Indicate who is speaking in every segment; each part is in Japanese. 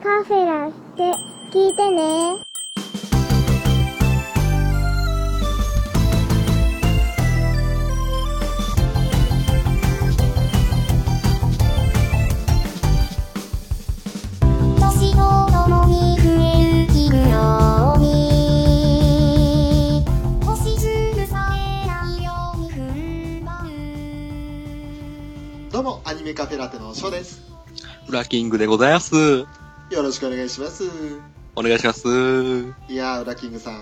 Speaker 1: カフェラって聞いてね。
Speaker 2: 年とともに増える日のように星屑さえないように踏ん張る
Speaker 3: どうも、アニメカフェラテのショーです。
Speaker 4: フラキングでございます。
Speaker 3: よろしくお願いします。
Speaker 4: お願いします。ん
Speaker 3: いやー、ウラキングさん。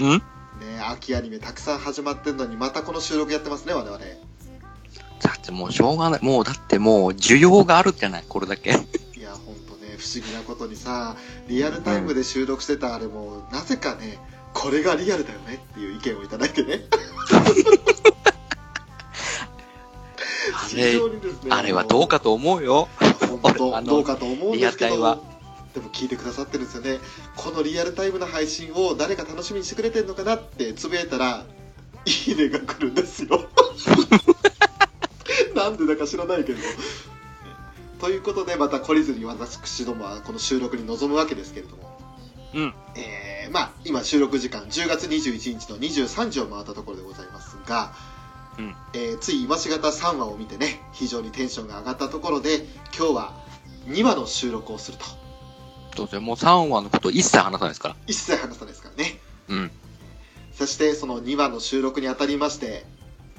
Speaker 3: ね秋アニメたくさん始まってんのに、またこの収録やってますね、我々。
Speaker 4: だってもうしょうがない。もうだってもう需要があるじゃない、これだけ。
Speaker 3: いや、ほんとね、不思議なことにさ、リアルタイムで収録してたあれも、なぜかね、これがリアルだよねっていう意見をいただいてね。ね
Speaker 4: あれはどうかと思うよ。
Speaker 3: どうかと思うんですけどでも聞いてくださってるんですよね。このリアルタイムの配信を誰か楽しみにしてくれてるのかなってつぶやいたらいいねが来るんですよ。なんでだか知らないけど。ということでまた懲りずに私どもはこの収録に臨むわけですけれども。
Speaker 4: うん。
Speaker 3: えーまあ今収録時間10月21日の23時を回ったところでございますが、
Speaker 4: うん
Speaker 3: えーつい今しがた3話を見てね非常にテンションが上がったところで今日は2話の収録をすると
Speaker 4: そうですよ。もう3話のこと一切話さないですから。
Speaker 3: 一切話さないですからね
Speaker 4: うん。
Speaker 3: そしてその2話の収録にあたりまして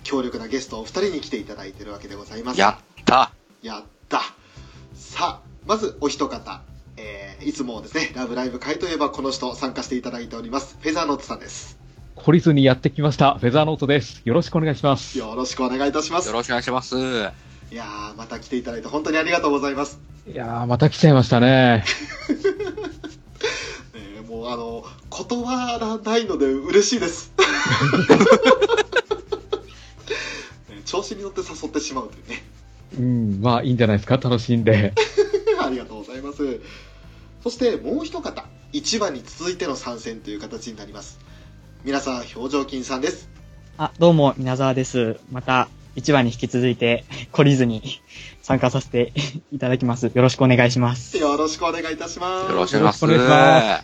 Speaker 3: 強力なゲストお二人に来ていただいているわけでございます
Speaker 4: やった。
Speaker 3: やったさあまずお一方えーいつもですね、ラブライブ会といえばこの人参加していただいております。フェザーノートさんです。
Speaker 5: 懲りずにやってきました。フェザーノートです。よろしくお願いします。
Speaker 3: よろしくお願いいたします
Speaker 4: よ。ろしくお願いします。
Speaker 3: いやー、また来ていただいて本当にありがとうございます。
Speaker 5: いやー、また来ちゃいましたね。
Speaker 3: えーもうあの、断らないので嬉しいです。ね調子に乗って誘ってしまうというね。
Speaker 5: うん、まあいいんじゃないですか。楽しんで。
Speaker 3: ありがとうございます。そしてもう一方、1話に続いての参戦という形になります。皆さん、表情筋さんです。
Speaker 6: あ、どうも、皆沢です。また、1話に引き続いて、懲りずに参加させていただきます。よろしくお願いします。
Speaker 3: よろしくお願いいたします。
Speaker 4: よろしくお願いします。
Speaker 5: よろしくお願いし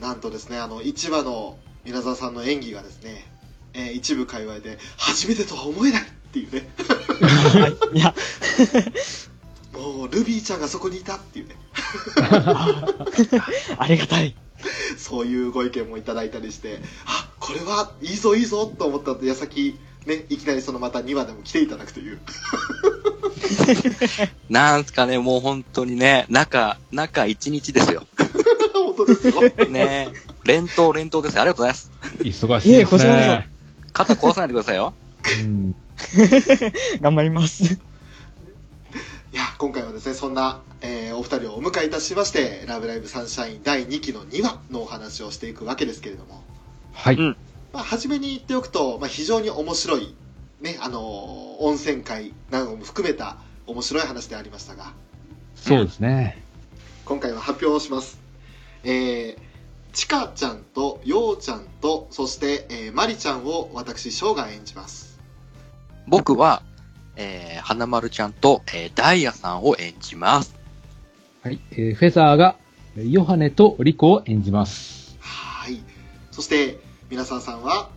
Speaker 3: なんとですね、あの、1話の皆沢さんの演技がですね、えー一部界隈で、初めてとは思えないっていうね、
Speaker 6: はい。いや、
Speaker 3: もう、ルビーちゃんがそこにいたっていうね、
Speaker 6: ありがたい。
Speaker 3: そういうご意見もいただいたりして、あ、これはいいぞいいぞと思った矢先、ね、いきなりそのまた2話でも来ていただくという。
Speaker 4: なんすかね、もう本当にね、中、中1日ですよ。
Speaker 3: 本当ですよ。
Speaker 4: ね連投連投ですよ。ありがとうございます。
Speaker 5: 忙しいです
Speaker 6: いえこちら
Speaker 5: ね。
Speaker 4: 肩壊さないでくださいよ。
Speaker 5: うん、
Speaker 6: 頑張ります。
Speaker 3: いや、今回はですね、そんな、えーお二人をお迎えいたしまして、ラブライブサンシャイン第2期の2話のお話をしていくわけですけれども、
Speaker 5: はい。
Speaker 4: うん
Speaker 3: まあ、初めに言っておくと、まあ、非常に面白い、ね、あのー温泉会なども含めた面白い話でありましたが、
Speaker 5: そうですね。
Speaker 3: 今回は発表をします。えー、ちかちゃんとようちゃんと、そして、えー、まりちゃんを私、ショーが演じます。
Speaker 4: 僕は、えー、花丸ちゃんと、えー、ダイヤさんを演じます。
Speaker 5: はい。えーフェザーが、えーヨハネとリコを演じます。
Speaker 3: はい。そして、皆さんさんは、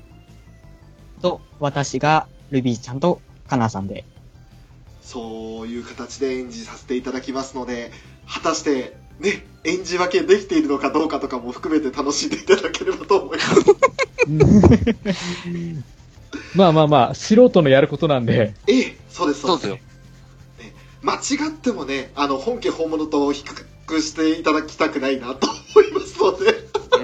Speaker 6: と、私が、ルビーちゃんと、カナさんで。
Speaker 3: そういう形で演じさせていただきますので、果たして、ね、演じ分けできているのかどうかとかも含めて楽しんでいただければと思います。
Speaker 5: まあまあまあ、素人のやることなんで、
Speaker 3: ええ、そうです、
Speaker 4: そうですよ。
Speaker 3: 間違ってもね、あの、本家本物と比較していただきたくないなと思いますので、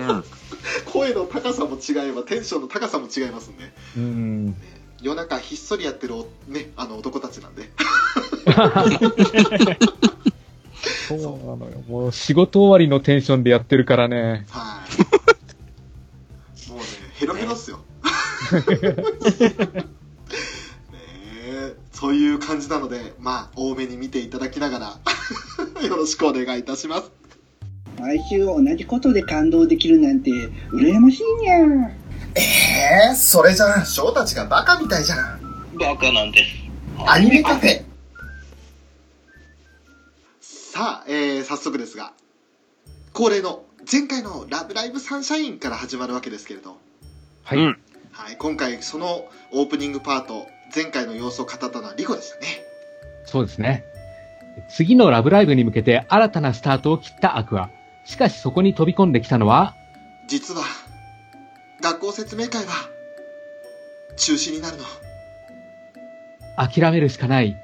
Speaker 4: うん。
Speaker 3: 声の高さも違えば、テンションの高さも違いますんで、
Speaker 5: うん。
Speaker 3: 夜中ひっそりやってるお、ね、あの男たちなんで、
Speaker 5: そうなのよ。もう仕事終わりのテンションでやってるからね。
Speaker 3: はい。もうね、ヘロヘロっすよ。ねえそういう感じなので、まあ、多めに見ていただきながら、よろしくお願いいたします。
Speaker 7: 毎週同じことで感動できるなんて羨ましいにゃ
Speaker 3: えー、それじゃあ、翔たちがバカみたいじゃん。
Speaker 8: バカなんです。
Speaker 3: アニメカフェさあ、えー、早速ですが、恒例の前回の「ラブライブサンシャイン」から始まるわけですけれど、
Speaker 5: はい。
Speaker 4: うん
Speaker 3: はい、今回そのオープニングパート前回の様子を語ったのはリコでしたね。
Speaker 5: そうですね。次のラブライブに向けて新たなスタートを切ったアクア。しかしそこに飛び込んできたのは、
Speaker 3: 実は学校説明会は中止になるの。
Speaker 5: 諦めるしかない。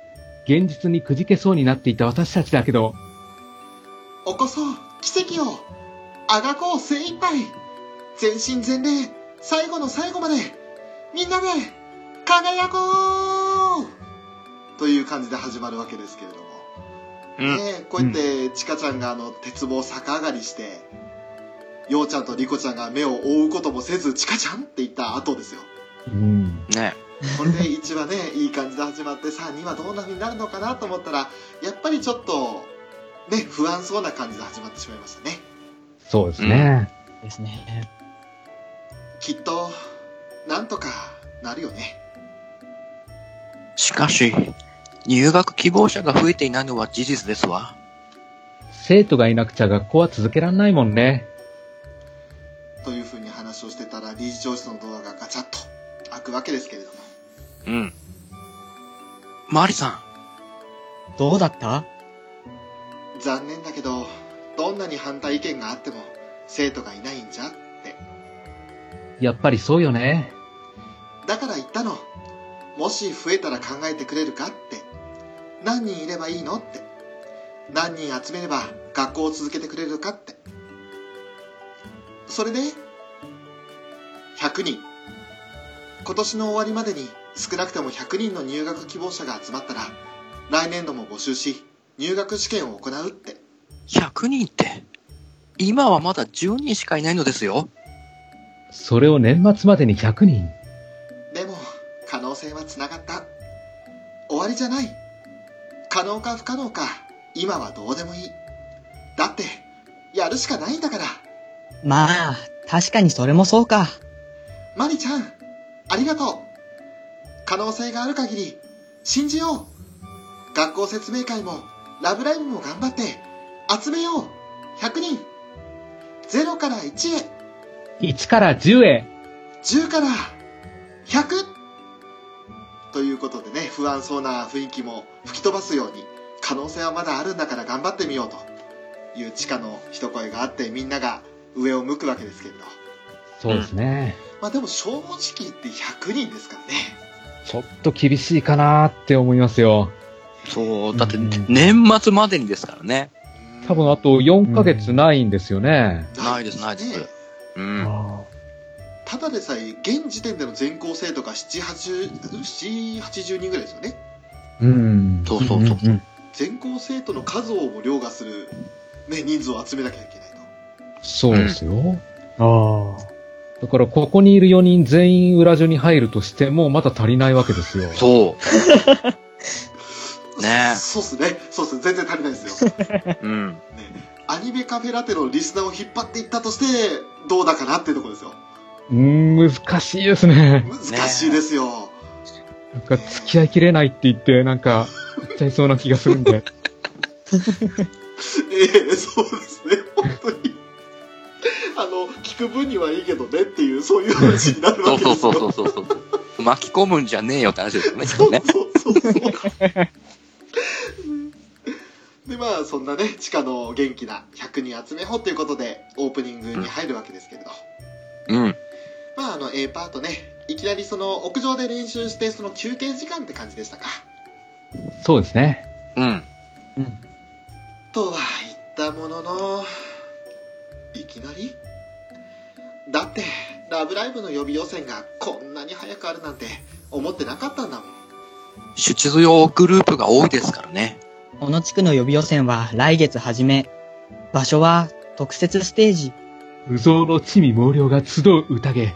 Speaker 5: 現実にくじけそうになっていた私たちだけど、
Speaker 3: 起こそう。奇跡を。あがこう精一杯。全身全霊。最後の最後まで。みんなで輝こうという感じで始まるわけですけれども、
Speaker 4: うん。
Speaker 3: ねえこうやってちかちゃんがあの鉄棒逆上がりしてようちゃんとりこちゃんが目を覆うこともせずちかちゃんって言った後ですよ
Speaker 5: うん。
Speaker 4: ね
Speaker 3: これで1話ねいい感じで始まってさあ2話どんな風になるのかなと思ったらやっぱりちょっとね不安そうな感じで始まってしまいましたね
Speaker 5: そうですね。
Speaker 6: ですね。
Speaker 3: きっとなんとかなるよね
Speaker 4: しかし、入学希望者が増えていないのは事実ですわ。
Speaker 5: 生徒がいなくちゃ学校は続けらんないもんね。
Speaker 3: という風に話をしてたら理事長室のドアがガチャッと開くわけですけれども
Speaker 4: うん。マリさ
Speaker 6: どうだった？
Speaker 3: 残念だけどどんなに反対意見があっても生徒がいないんじゃって
Speaker 5: やっぱりそうよね。
Speaker 3: だから言ったのもし増えたら考えてくれるかって。何人いればいいのって。何人集めれば学校を続けてくれるかって。それで100人。今年の終わりまでに少なくても100人の入学希望者が集まったら来年度も募集し入学試験を行うって。
Speaker 4: ん、100人って、今はまだ10人しかいないのですよ。
Speaker 5: それを年末までに100人。
Speaker 3: つながった。終わりじゃない。可能か不可能か。今はどうでもいい。だってやるしかないんだから。
Speaker 6: まあ、確かにそれもそうか。
Speaker 3: マリちゃんありがとう。可能性がある限り信じよう。学校説明会もラブライブも頑張って集めよう。100人。0から1へ。
Speaker 5: 1から10へ
Speaker 3: ？10から100ということでね不安そうな雰囲気も吹き飛ばすように可能性はまだあるんだから頑張ってみようという地下の一声があってみんなが上を向くわけですけれど
Speaker 5: そうですね。
Speaker 3: まあでも正直言って100人ですからね
Speaker 5: ちょっと厳しいかなって思いますよ。
Speaker 4: そう、だって
Speaker 5: うん
Speaker 4: 年末までにですからね。
Speaker 5: 多分あと4ヶ月ないんですよね。
Speaker 4: ないですないですうん。
Speaker 6: あ
Speaker 3: ただでさえ現時点での全校生徒が780人ぐらいですよね
Speaker 5: うん。
Speaker 4: そうそうそう。
Speaker 6: んん
Speaker 3: 全校生徒の数をも凌駕する、ね、人数を集めなきゃいけないと
Speaker 5: そうですよ。
Speaker 6: あ
Speaker 5: だからここにいる4人全員裏所に入るとしてもまだ足りないわけですよ。
Speaker 4: そう。ね
Speaker 3: そうっすねそうっす全然足りないですよ
Speaker 4: うん。
Speaker 3: アニメカフェラテのリスナーを引っ張っていったとしてどうだかなっていうところですよ
Speaker 5: 難しいですね。
Speaker 3: 難しいですよ、
Speaker 5: なんか付き合いきれないって言って、なんか、言っちゃいそうな気がするんで。
Speaker 3: ええそうですね本当にあの聞く分にはいいけどねっていうそういう話になる
Speaker 4: そう
Speaker 3: わけですよ
Speaker 4: そうそうそうそうそう。巻き込むんじゃねえよって話ですよね。
Speaker 3: そうそうそうでまあそんなね地下の元気な100人集めようということでオープニングに入るわけですけれど、
Speaker 4: うん。
Speaker 3: まああの A パートねいきなりその屋上で練習してその休憩時間って感じでしたか？
Speaker 5: そうですね。
Speaker 4: うん。
Speaker 3: とは言ったもののいきなり？だって「ラブライブ!」の予備予選がこんなに早くあるなんて思ってなかったんだもん
Speaker 4: 出場グループが多いですからね。
Speaker 6: この地区の予備予選は来月初め。場所は特設ステージ。
Speaker 5: 無造の地味猛量が集う宴。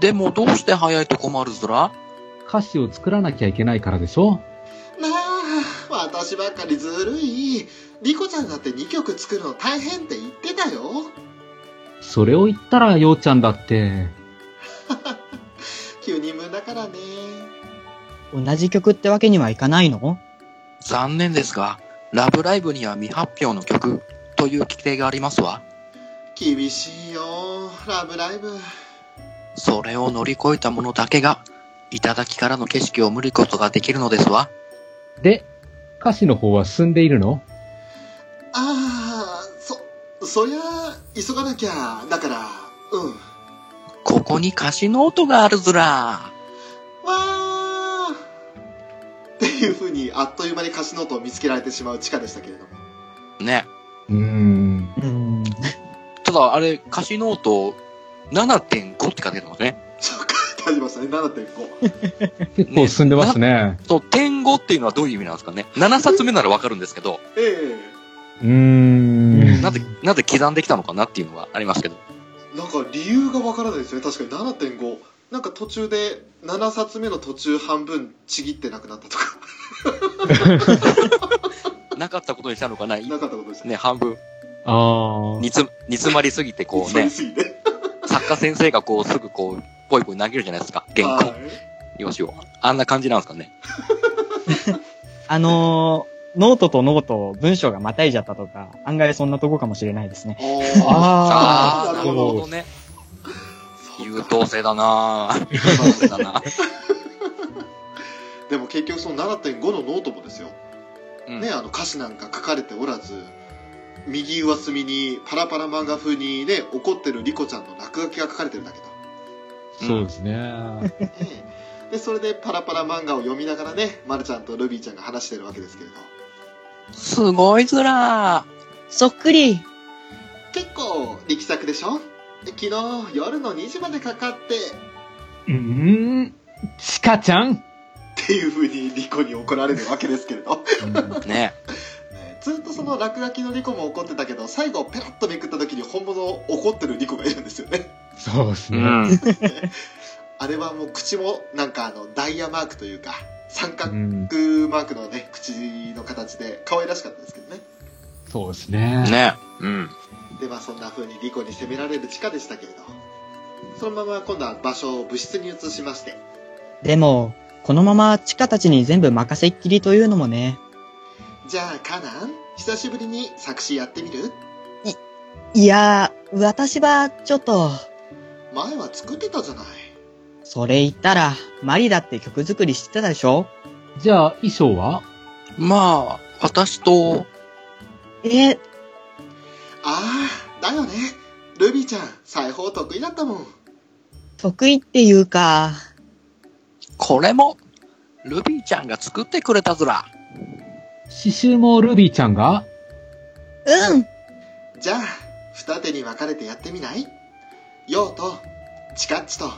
Speaker 4: でもどうして早いと困るずら
Speaker 5: 歌詞を作らなきゃいけないからでしょ？
Speaker 3: なあ私ばっかりずるい。リコちゃんだって2曲作るの大変って言ってたよ。
Speaker 5: それを言ったら、ようちゃんだって、
Speaker 3: 9人分だからね。
Speaker 6: 同じ曲ってわけにはいかないの？
Speaker 4: 残念ですが、ラブライブには未発表の曲、という規定がありますわ。
Speaker 3: 厳しいよ、ラブライブ。
Speaker 4: それを乗り越えた者だけが、頂からの景色を見ることができるのですわ。
Speaker 5: で、歌詞の方は進んでいるの？
Speaker 3: ああ、そ、そりゃ、急がなきゃ。だから、うん。
Speaker 4: ここに歌詞ノートがあるずら。
Speaker 3: わーっていう風に、あっという間に歌詞ノートを見つけられてしまう千歌でしたけれども。
Speaker 4: ね。
Speaker 5: うーん。
Speaker 6: うん。
Speaker 4: ただ、あれ、歌詞ノート7.5って書いてますね。
Speaker 3: そう書いてありましたね、7.5。
Speaker 5: 結構進んでますね。
Speaker 4: そう、点5っていうのはどういう意味なんですかね。7冊目ならわかるんですけど、
Speaker 3: え
Speaker 5: うーん。
Speaker 4: なぜ、なぜ刻んできたのかなっていうのはありますけど。
Speaker 3: えなんか理由がわからないですね、確かに7.5。なんか途中で7冊目の途中半分ちぎってなくなったとか、
Speaker 4: なかったことにしたのかな？
Speaker 3: なかったことでした
Speaker 4: ね、半分。
Speaker 5: ああ。
Speaker 4: 煮つ、煮詰まりすぎてこうね、
Speaker 3: すぎて。
Speaker 4: 作家先生がこうすぐこう、ぽいぽい投げるじゃないですか。原稿。
Speaker 3: はい
Speaker 4: よしを。あんな感じなんですかね？
Speaker 6: あのーノートとノート、文章がまたいじゃったとか、案外そんなとこかもしれないですね。
Speaker 4: ああ、なる
Speaker 3: なるほど
Speaker 4: ね。優等生だなぁ。優等生だな
Speaker 3: でも結局その7.5のノートもですよ、
Speaker 4: うん。
Speaker 3: ねあの歌詞なんか書かれておらず右上隅にパラパラ漫画風にね怒ってるリコちゃんの落書きが書かれてるだけと、
Speaker 5: そうですね。
Speaker 3: ね。でそれでパラパラ漫画を読みながらねまるちゃんとルビーちゃんが話してるわけですけれど。
Speaker 4: すごいずら。
Speaker 6: そっくり。
Speaker 3: 結構力作でしょ？昨日夜の2時までかかって。
Speaker 5: うーん。チカちゃん？
Speaker 3: っていう風にリコに怒られるわけですけれど
Speaker 4: ー。ね。
Speaker 3: ねずっとその落書きのリコも怒ってたけど最後ペラッとめくった時に本物怒ってるリコがいるんですよね
Speaker 5: そうですね。
Speaker 4: うん。
Speaker 3: あれはもう口もなんかあのダイヤマークというか三角
Speaker 5: うん。
Speaker 3: マークのね口の形で可愛らしかったですけどね
Speaker 5: そうですね。
Speaker 4: ね。うん。
Speaker 3: でまあそんな風にリコに責められる地下でしたけれどそのまま今度は場所を部室に移しまして
Speaker 6: でも、このままチカたちに全部任せっきりというのもね。
Speaker 3: じゃあカナン久しぶりに作詞やってみる？
Speaker 6: いやー、私はちょっと、
Speaker 3: 前は作ってたじゃない。
Speaker 6: それ言ったら、マリだって曲作りしてたでしょ？
Speaker 5: じゃあ、衣装は？
Speaker 4: まあ、私と、
Speaker 6: え、
Speaker 3: ああだよね。ルビーちゃん裁縫得意だったもん。
Speaker 6: 得意っていうか、
Speaker 4: これも、ルビーちゃんが作ってくれたずら。
Speaker 5: 刺繍もルビーちゃんが？
Speaker 6: うん。
Speaker 3: じゃあ二手に分かれてやってみない？ヨウとチカッチと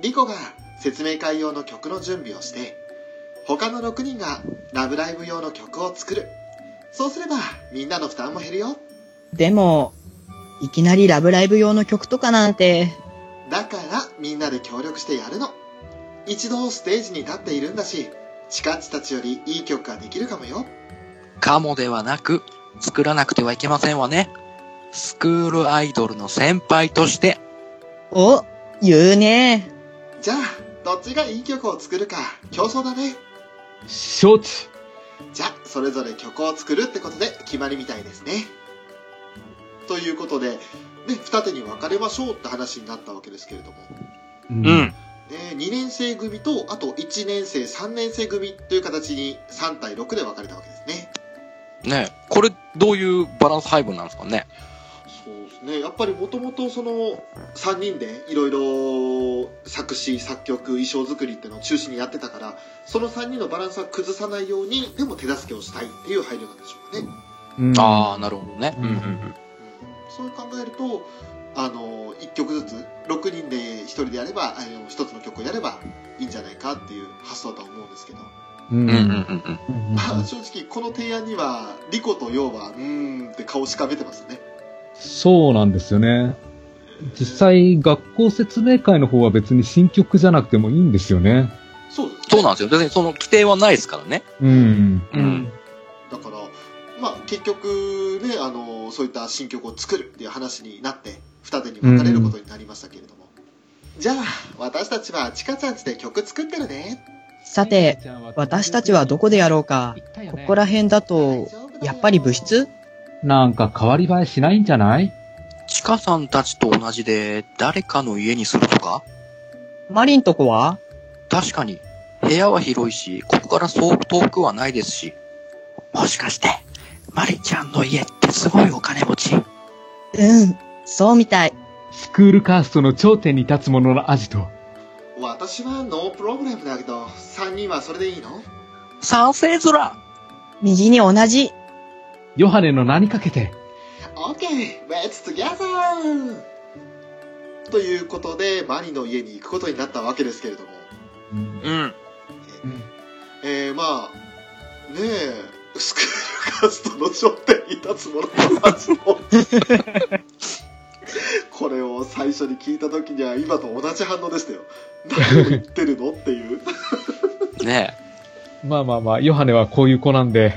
Speaker 3: リコが説明会用の曲の準備をして他の6人がラブライブ用の曲を作る。そうすればみんなの負担も減るよ。
Speaker 6: でも、いきなりラブライブ用の曲とかなんて、
Speaker 3: だからみんなで協力してやるの一度ステージに立っているんだしチカッチたちよりいい曲ができるかもよ。
Speaker 4: かもではなく、作らなくてはいけませんわね。スクールアイドルの先輩として、
Speaker 6: お、言うね。
Speaker 3: じゃあどっちがいい曲を作るか競争だね。
Speaker 5: 承知。
Speaker 3: じゃあそれぞれ曲を作るってことで決まりみたいですね。ということで、ね、二手に分かれましょうって話になったわけですけれども、
Speaker 5: う
Speaker 4: うん。。
Speaker 3: ね、2年生組とあと1年生3年生組という形に3対6で分かれたわけですね
Speaker 4: ねこれ、どういうバランス配分なんですかね？
Speaker 3: そうですねやっぱりもともとその3人でいろいろ作詞作曲衣装作りっていうのを中心にやってたからその3人のバランスは崩さないようにでも手助けをしたいっていう配慮なんでしょうかね
Speaker 5: うん
Speaker 4: ああ、なるほどね。
Speaker 5: うん
Speaker 4: うんうん
Speaker 3: うんそう考えるとあの1曲ずつ6人で1人でやればあの1つの曲をやればいいんじゃないかっていう発想だと思うんですけど、
Speaker 5: うん
Speaker 4: うん。うん
Speaker 3: 正直この提案にはリコとヨウはうーんって顔しかめてますね
Speaker 5: そうなんですよね。実際、学校説明会の方は別に新曲じゃなくてもいいんですよね。
Speaker 3: そう
Speaker 4: そうなんですよ。別にその規定はないですからね。
Speaker 5: うん。
Speaker 4: うん。
Speaker 3: だからまあ結局ねあのそういった新曲を作るっていう話になって二手に分かれることになりましたけれども、じゃあ私たちはチカちゃんちで曲作ってるね。
Speaker 6: さて、私たちはどこでやろうか。ここら辺だと、やっぱり部室？
Speaker 5: なんか変わり映えしないんじゃない？
Speaker 4: チカさんたちと同じで誰かの家にするとか？
Speaker 6: マリンとこは？
Speaker 4: 確かに、部屋は広いし、ここからそう遠くはないですし。もしかして、マリちゃんの家ってすごいお金持ち？
Speaker 8: うん、そうみたい。
Speaker 5: スクールカーストの頂点に立つ者のアジト。
Speaker 3: 私はノープログラムだけど、3人はそれでいいの？
Speaker 4: 賛成ずら
Speaker 8: 右に同じ。
Speaker 5: ヨハネの名にかけて。
Speaker 3: ?OK! Let's together! ということで、マリの家に行くことになったわけですけれども。
Speaker 4: うん。
Speaker 3: えー、まあ、ねえ、スクールカーストの頂点に立つ者のアジト。これを最初に聞いた時には今と同じ反応でしたよ。何を言ってるのっていう。
Speaker 4: ね
Speaker 5: まあまあまあ、ヨハネはこういう子なんで。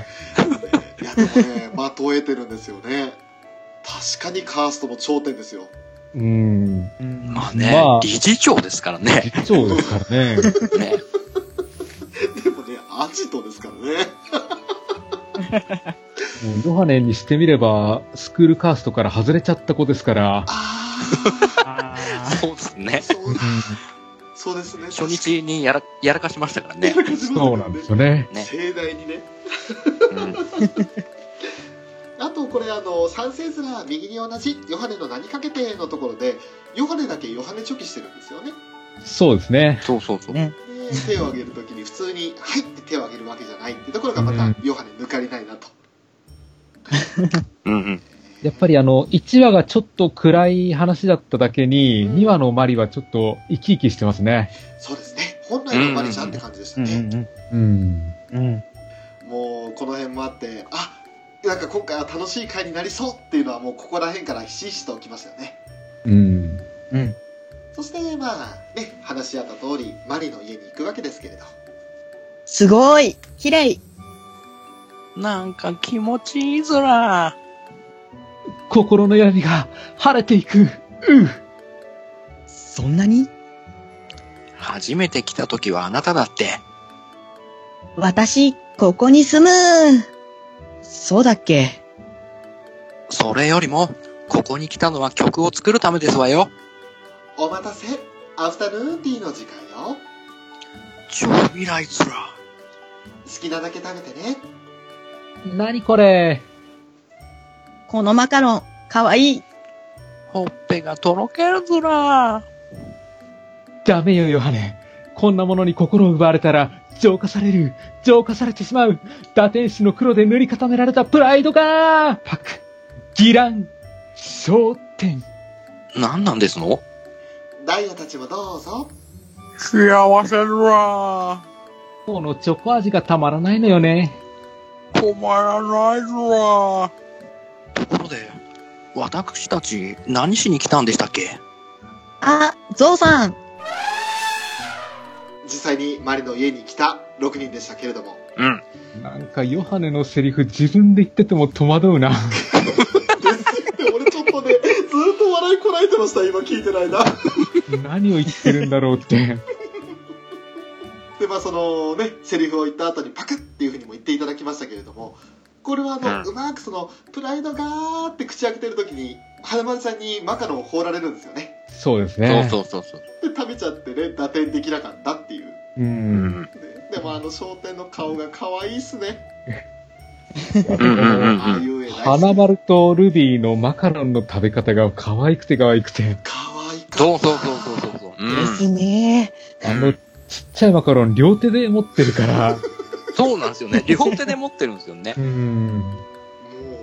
Speaker 3: いやでもね、的を得てるんですよね。確かにカーストの頂点ですよ。
Speaker 5: うーん。
Speaker 4: え。まあね、
Speaker 5: まあ
Speaker 4: 理事長ですからね。
Speaker 5: 実長ですからね。
Speaker 4: ね
Speaker 3: でもね、アジトですからね。
Speaker 5: ヨハネにしてみれば、スクールカーストから外れちゃった子ですから。
Speaker 3: あ
Speaker 6: あ
Speaker 4: そうですね
Speaker 3: あ、。そうですね。
Speaker 4: 初日にやら、やらかしましたからね。
Speaker 5: そうなんですよね。
Speaker 4: ね
Speaker 3: 盛大にね。
Speaker 4: うん。
Speaker 3: あとこれあの、三星面右に同じ、ヨハネの名にかけてのところで、ヨハネだけヨハネチョキしてるんですよね。
Speaker 5: そうですね。
Speaker 4: そうそうそう。
Speaker 6: ね
Speaker 3: で手を挙げるときに普通に、はいって手を挙げるわけじゃないってところがまた
Speaker 5: うん、
Speaker 3: ヨハネ抜かりないなと。
Speaker 4: うんうん。
Speaker 5: やっぱりあの、1話がちょっと暗い話だっただけに、2話のマリはちょっと生き生きしてますね。
Speaker 3: そうですね。本来のマリちゃんって感じでした
Speaker 6: うん
Speaker 3: ね。
Speaker 6: うん
Speaker 5: うん。
Speaker 6: うん。うん。
Speaker 3: もうこの辺もあって、あなんか今回は楽しい回になりそうっていうのはもうここら辺からひしひしときましたよね。
Speaker 5: うん。
Speaker 6: うん。
Speaker 3: そしてまあね、話し合った通り、マリの家に行くわけですけれど。
Speaker 8: すごい綺麗
Speaker 4: なんか気持ちいいずら。
Speaker 5: 心の闇が晴れていく。う
Speaker 8: そんなに？
Speaker 4: 初めて来た時はあなただって。
Speaker 8: 私、ここに住むそうだっけ？
Speaker 4: それよりも、ここに来たのは曲を作るためですわよ。
Speaker 3: お待たせ、アフタヌーンティーの時間よ。
Speaker 4: 超未来ずら。
Speaker 3: 好きなだけ食べてね。
Speaker 5: 何これ？
Speaker 8: このマカロン、かわいい。
Speaker 4: ほっぺがとろけるずら。
Speaker 5: ダメよ、ヨハネ。こんなものに心を奪われたら、浄化される。浄化されてしまう。打天使の黒で塗り固められたプライドがパク、ギラン、焦点。
Speaker 4: 何なんですの？
Speaker 3: ダイヤたちもどうぞ。
Speaker 4: 幸せずら。
Speaker 5: このチョコ味がたまらないのよね。
Speaker 4: 止まらないずら。ところで、私たち何しに来たんでしたっけ？
Speaker 8: あ、ゾウさん。
Speaker 3: 実際にマリの家に来た6人でしたけれども。
Speaker 4: うん。
Speaker 5: なんかヨハネのセリフ自分で言ってても戸惑うな。
Speaker 3: で 俺ちょっとね、ずーっと笑いこらえてました、今聞いてないな。
Speaker 5: 何を言ってるんだろうって。
Speaker 3: で、まあそのね、セリフを言った後にパクッっていうふうにも言っていただきましたけれども、これはあの、
Speaker 4: う
Speaker 3: うんまくその、プライドがーって口開けてる時に、花丸さんにマカロンを放られるんですよね。
Speaker 5: そうですね。
Speaker 4: そうそうそうそう。
Speaker 3: で、食べちゃってね、打点できなかったっていう。
Speaker 5: う。
Speaker 4: うんん。
Speaker 3: ねでもあの商店の顔が可愛いっすね。
Speaker 5: 花丸とルビーのマカロンの食べ方が可愛くて可愛くて。
Speaker 3: 可愛かった。
Speaker 4: そうそうそうそうそうそう。う
Speaker 8: です
Speaker 4: ん。
Speaker 8: ね。
Speaker 5: あの、ちっちゃいマカロン両手で持ってるから。
Speaker 4: そうなんですよね。両手で持ってるんですよね
Speaker 5: う。ん。
Speaker 3: も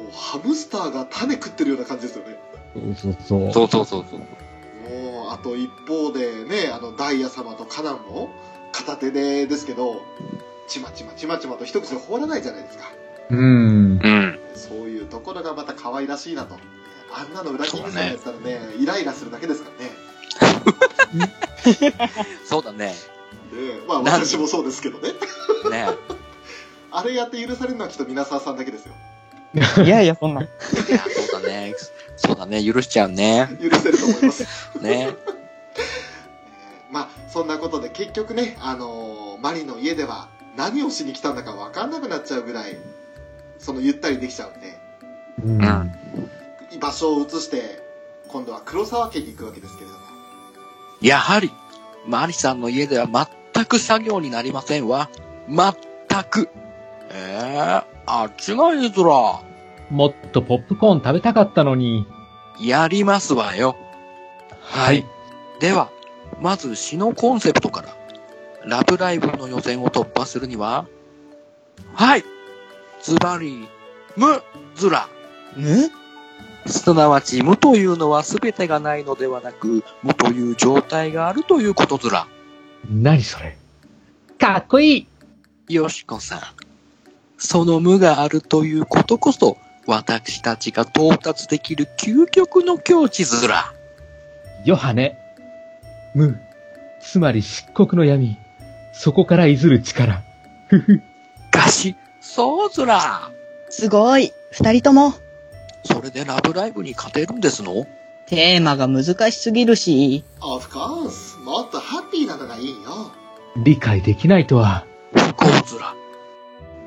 Speaker 3: う、ハムスターが種食ってるような感じですよね。
Speaker 5: そうそうそう。
Speaker 4: そうそうそうそう。
Speaker 3: もう、あと一方でね、あの、ダイヤ様とカナンも、片手でですけど、ちまちまちまちまと一口で放らないじゃないですか。
Speaker 5: うん。
Speaker 4: うん。
Speaker 3: そういうところがまた可愛らしいなと。あんなの裏キングさんやったらね、イライラするだけですからね。
Speaker 4: そうだね。
Speaker 3: でまあ私もそうですけどね。
Speaker 4: ね
Speaker 3: あれやって許されるのはきっと皆沢さんだけですよ。
Speaker 6: いやいや、そんな。
Speaker 4: いや、そうだね。そうだね。許しちゃうね。
Speaker 3: 許せると思います。
Speaker 4: ね。
Speaker 3: えーまあそんなことで結局ね、あのーマリの家では何をしに来たんだか分かんなくなっちゃうぐらいそのゆったりできちゃうんで
Speaker 5: うん
Speaker 4: ん
Speaker 3: 場所を移して、今度は黒沢家に行くわけですけれども。
Speaker 4: やはり、マリさんの家では全く作業になりませんわ。全く。ええあっちがいいずら。
Speaker 5: もっとポップコーン食べたかったのに。
Speaker 4: やりますわよ。
Speaker 5: はい。
Speaker 4: では、まず詩のコンセプトから、ラブライブの予選を突破するには、はいズバリ、無ずら。
Speaker 8: む
Speaker 4: すなわち、無というのは全てがないのではなく、無という状態があるということずら。
Speaker 5: 何それ？かっこいい
Speaker 4: よしこさん。その無があるということこそ、私たちが到達できる究極の境地ずら。
Speaker 5: ヨハネ。無。つまり漆黒の闇。そこからいずる力。ふふ。
Speaker 4: がし、そうずら。
Speaker 8: すごい。二人とも。
Speaker 4: それでラブライブに勝てるんですの？
Speaker 8: テーマが難しすぎるし。
Speaker 3: Of course! もっとピーなのがいいよ。
Speaker 5: 理解できないとは。
Speaker 4: 不幸ずら。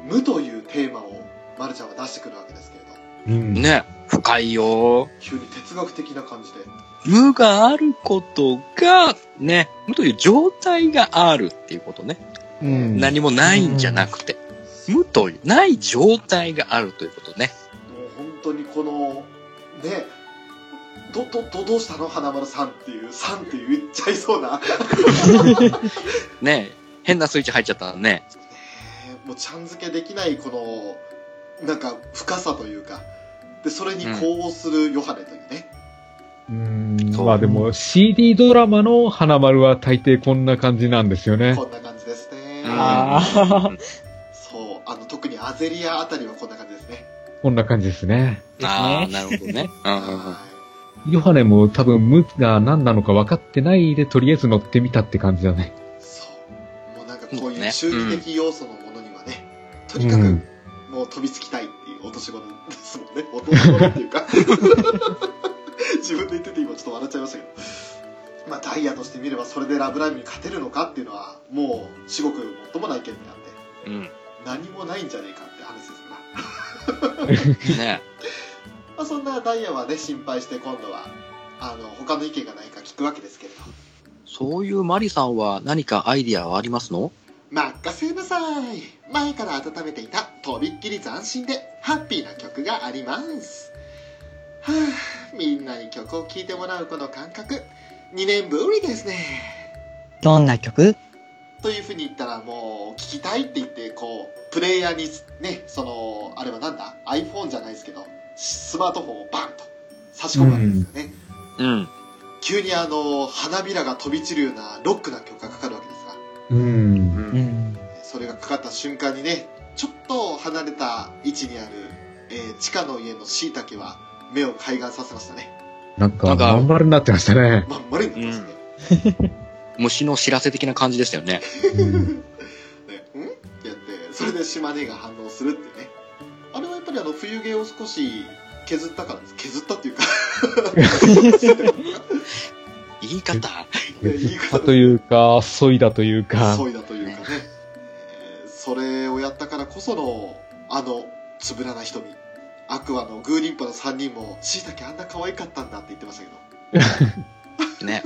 Speaker 3: 無というテーマを、まるちゃんは出してくるわけですけれど、
Speaker 5: うん。
Speaker 4: ね、深いよ。
Speaker 3: 急に哲学的な感じで、
Speaker 4: 無があることが、ね、無という状態があるっていうことね。
Speaker 5: うん
Speaker 4: 何もないんじゃなくて、無という、ない状態があるということね。
Speaker 3: もう本当にこの、ね、ど、ど、ど、どうしたの花丸さんっていう、さんって言っちゃいそうな、
Speaker 4: ね、変なスイッチ入っちゃったらね。
Speaker 3: もうちゃん付けできないこの、なんか深さというか、で、それに呼応するヨハネというね。
Speaker 5: うん。
Speaker 4: そう
Speaker 5: まあでも CD ドラマの花丸は大抵こんな感じなんですよね。
Speaker 3: こんな感じですね。
Speaker 6: あー
Speaker 3: そう、あの、特にアゼリアあたりはこんな感じですね。
Speaker 5: こんな感じですね。
Speaker 4: ああ、なるほどね。うんうんうん
Speaker 3: は
Speaker 5: ヨハネも多分無が何なのか分かってないでとりあえず乗ってみたって感じだね。
Speaker 3: い。そう。もうなんかこういう
Speaker 4: そうね
Speaker 3: 中二的要素のものにはね、と
Speaker 5: う
Speaker 3: にかく、
Speaker 5: ん。
Speaker 3: もう飛びつきたいっていうお年頃ですもんね。お年頃っていうか。自分で言ってて今ちょっと笑っちゃいましたけど。まあダイヤとして見ればそれでラブライブに勝てるのかっていうのは、もう至極もっともない件であって、
Speaker 4: うん。
Speaker 3: 何もないんじゃねえかって話ですから。
Speaker 4: ね
Speaker 3: まあそんなダイヤはね、心配して今度は、あの、他の意見がないか聞くわけですけれど。
Speaker 4: そういうマリさんは何かアイディアはありますの？
Speaker 3: 任せなさい。前から温めていたとびっきり斬新でハッピーな曲があります。はあみんなに曲を聴いてもらうこの感覚。2年ぶりですね。
Speaker 8: どんな曲？
Speaker 3: というふうに言ったらもう聴きたいって言ってこうプレイヤーにねそのあれはなんだ？iPhone じゃないですけどスマートフォンをバンと差し込むわけですよね、
Speaker 4: うん。
Speaker 3: 急にあの花びらが飛び散るようなロックな曲がかかるわけですが
Speaker 5: うん。
Speaker 8: うん。
Speaker 3: それがかかった瞬間にねちょっと離れた位置にある、えー地下の家の椎茸は目を開眼させましたね
Speaker 5: なんか、まん丸になってましたね。
Speaker 3: まん丸になってましたね、
Speaker 4: 虫の知らせ的な感じでしたよね。
Speaker 5: うん？
Speaker 3: ねんってやってそれで島根が反応するってねっぱりあの冬毛を少し削ったからです削ったっていうか
Speaker 4: 言い方。
Speaker 3: 言い方
Speaker 5: というか、そいだというか。
Speaker 3: そいだというかね、えーそれをやったからこそのあのつぶらな瞳アクアのグーリンパの3人もしいたけあんな可愛かったんだって言ってましたけど
Speaker 4: ね。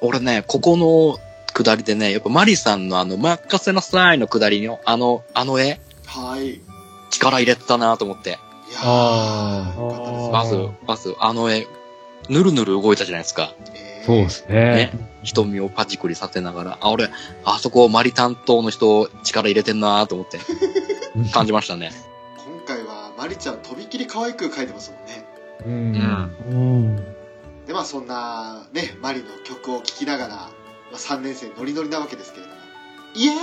Speaker 4: 俺ね、ここの下りでね、やっぱマリさんのあの、任せなさいの下りの、あの、あの絵、
Speaker 3: はいい
Speaker 4: 力入れてたなと思って。
Speaker 3: やー
Speaker 5: あ
Speaker 6: ー
Speaker 3: よかったです
Speaker 4: まず、まず、あの絵、ぬるぬる動いたじゃないですか。
Speaker 3: えー
Speaker 5: そうですね。
Speaker 4: ね。瞳をパチクリさせながら、あ、俺、あそこマリ担当の人力入れてんなと思って 感じましたね。
Speaker 3: 今回はマリちゃんとびっきり可愛く描いてますもんね
Speaker 5: うん。
Speaker 6: うん。
Speaker 3: でまあそんなねマリの曲を聴きながら、まあ、3年生ノリノリなわけですけれどもイエー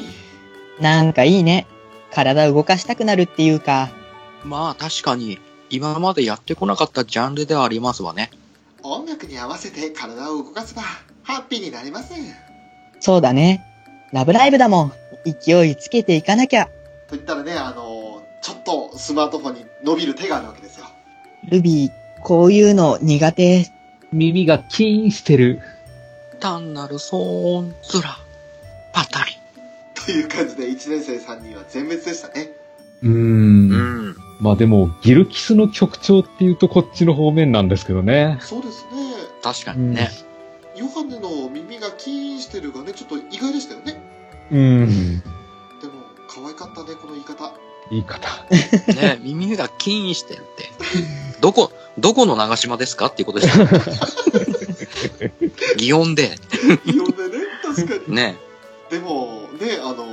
Speaker 3: イ
Speaker 8: なんかいいね。体動かしたくなるっていうか。
Speaker 4: まあ確かに、今までやってこなかったジャンルではありますわね。
Speaker 3: 音楽に合わせて体を動かせばハッピーになります
Speaker 8: そうだね。ラブライブだもん。勢いつけていかなきゃ。
Speaker 3: と言ったらねあのちょっとスマートフォンに伸びる手があるわけですよ
Speaker 8: ルビー、こういうの苦手。
Speaker 5: 耳がキーンしてる。
Speaker 4: 単なる騒音ずら、パタリ。
Speaker 3: という感じで1年生3人は全滅でしたね
Speaker 5: ううー。
Speaker 4: うんん。
Speaker 5: まあでも、ギルキスの曲調っていうとこっちの方面なんですけどね。
Speaker 3: そうですね。
Speaker 4: 確かにね。
Speaker 3: ヨハネの耳がキーンしてるがね、ちょっと意外でしたよね。
Speaker 5: うん。
Speaker 3: でも、可愛かったね、この言い方。
Speaker 5: 言い方。
Speaker 4: ね耳がキーンしてるって。どこ、どこの長島ですかっていうことですよ。擬音で。
Speaker 3: いいよね、確かに。
Speaker 4: ね。
Speaker 3: でも、ね、あの、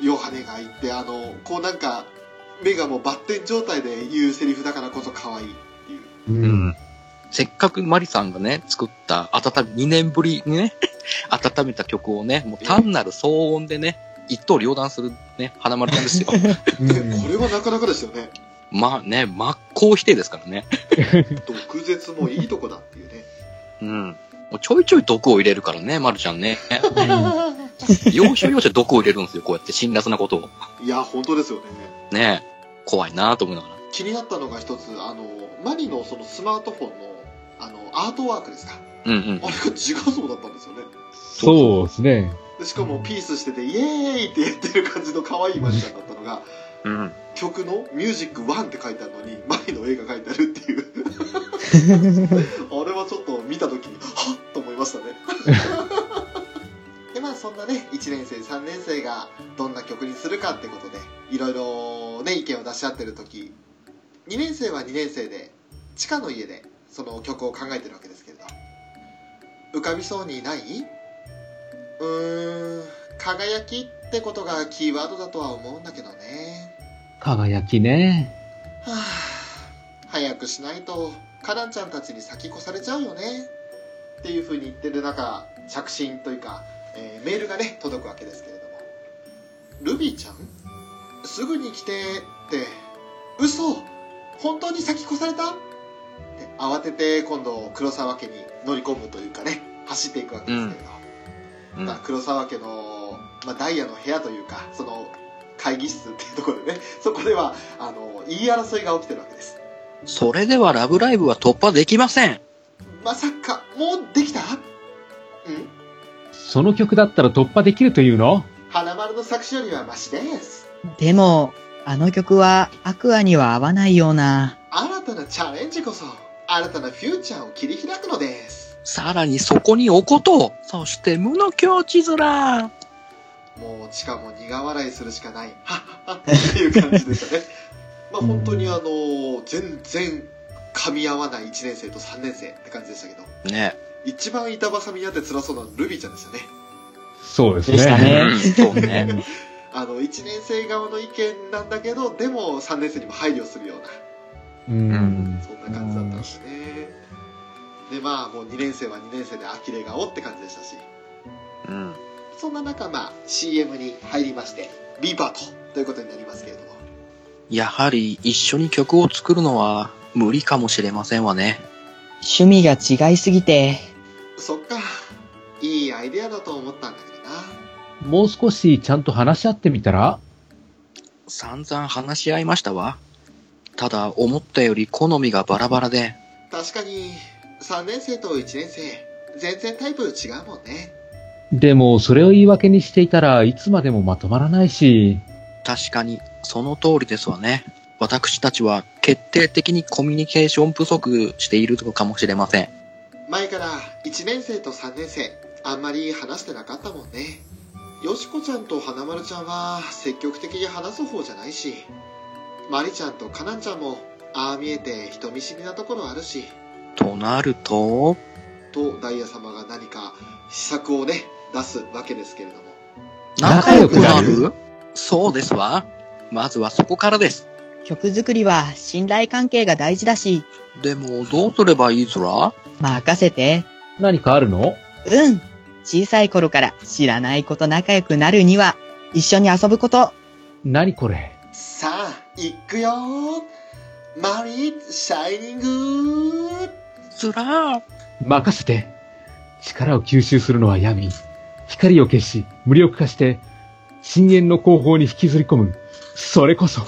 Speaker 3: ヨハネが言って、あの、こうなんか、目がもうバッテン状態で言うセリフだからこそ可愛いっていう。
Speaker 5: う
Speaker 4: うん。。せっかくマリさんがね、作った、温め、2年ぶりにね、温めた曲をね、もう単なる騒音でね、一刀両断するね、花丸さんですよ。
Speaker 3: ねこれはなかなかですよね。
Speaker 4: まあね、真っ向否定ですからね。
Speaker 3: 毒舌もいいとこだっていうね。
Speaker 4: うん。もうちょいちょい毒を入れるからね、まるちゃんね。要所要所毒を入れるんですよ、こうやって辛辣なことを。
Speaker 3: いや、本当ですよね。
Speaker 4: ね怖いなと思いながら。
Speaker 3: 気になったのが一つ、あの、マリのそのスマートフォンの、あの、アートワークですか？
Speaker 4: うんうん
Speaker 3: あ。れが自画像だったんですよね。
Speaker 5: そうですね。
Speaker 3: でしかもピースしてて、イエーイって言ってる感じの可愛いマリちゃんだったのが、
Speaker 4: うん。
Speaker 3: 曲のミュージック1って書いてあるのに、マリの絵が書いてあるっていう。あれはちょっと見た時に、はっと思いましたね。で、まあそんなね、1年生、3年生がどんな曲にするかってことで、いろいろね、意見を出し合ってる時、2年生は2年生で、地下の家でその曲を考えてるわけですけれど、浮かびそうにない？うーん、輝きってことがキーワードだとは思うんだけどね。
Speaker 5: 輝きね。
Speaker 3: はあ、早くしないとカナンちゃんたちに先越されちゃうよねっていう風に言ってる中着信というか、えーメールがね届くわけですけれども。ルビーちゃん？すぐに来てって。嘘！本当に先越された？って慌てて今度黒沢家に乗り込むというかね走っていくわけですけれど、
Speaker 4: うん。
Speaker 3: まあ、黒沢家の、まあ、ダイヤの部屋というかその会議室っていうところでね そこではあの言い争いが起きてるわけです。
Speaker 4: それではラブライブは突破できません。
Speaker 3: まさかもうできた？うん？
Speaker 5: その曲だったら突破できるというの？
Speaker 3: 花丸の作詞よりはマシです
Speaker 8: でも、あの曲はアクアには合わないような。
Speaker 3: 新たなチャレンジこそ新たなフューチャーを切り開くのです
Speaker 4: さらにそこにおこと、そして無の境地面。
Speaker 3: もう地下も苦笑いするしかないはっはっはっていう感じでしたねまあ本当にあの全然噛み合わない1年生と3年生って感じでしたけど
Speaker 4: ね。
Speaker 3: 一番板挟みにあって辛そうなのルビーちゃんでしたね
Speaker 5: そうです
Speaker 8: でした
Speaker 5: ね。
Speaker 4: そうね。
Speaker 3: あの1年生側の意見なんだけどでも3年生にも配慮するような
Speaker 5: うん。
Speaker 3: そんな感じだったんですねでまあもう2年生は2年生で呆れ顔って感じでしたし
Speaker 4: うん。
Speaker 3: そんな中まあ CM に入りまして B パートということになりますけれども
Speaker 4: やはり一緒に曲を作るのは無理かもしれませんわね。
Speaker 8: 趣味が違いすぎて、
Speaker 3: そっかいいアイデアだと思ったんだけどな
Speaker 5: もう少しちゃんと話し合ってみたら？
Speaker 4: 散々話し合いましたわ。ただ思ったより好みがバラバラで、
Speaker 3: 確かに3年生と1年生全然タイプ違うもんね
Speaker 5: でも、それを言い訳にしていたらいつまでもまとまらないし、
Speaker 4: 確かにその通りですわね。私たちは決定的にコミュニケーション不足しているのかもしれません。
Speaker 3: 前から1年生と3年生あんまり話してなかったもんね。よしこちゃんと花丸ちゃんは積極的に話す方じゃないしまりちゃんとかなんちゃんもああ見えて人見知りなところあるし。
Speaker 4: となると、
Speaker 3: とダイヤ様が何か施策をね出すわけですけれども。
Speaker 4: 仲良くなる？そうですわ。まずはそこからです。
Speaker 8: 曲作りは信頼関係が大事だし、
Speaker 4: でも、どうすればいい？ずら？
Speaker 8: 任せて。
Speaker 5: 何かあるの？
Speaker 8: うん。小さい頃から知らない子と仲良くなるには、一緒に遊ぶこと。
Speaker 5: 何これ？
Speaker 3: さあ行くよマリーシャイニング
Speaker 4: ずら
Speaker 5: 任せて。力を吸収するのは闇。光を消し、無力化して、深淵の後方に引きずり込む。それこそ、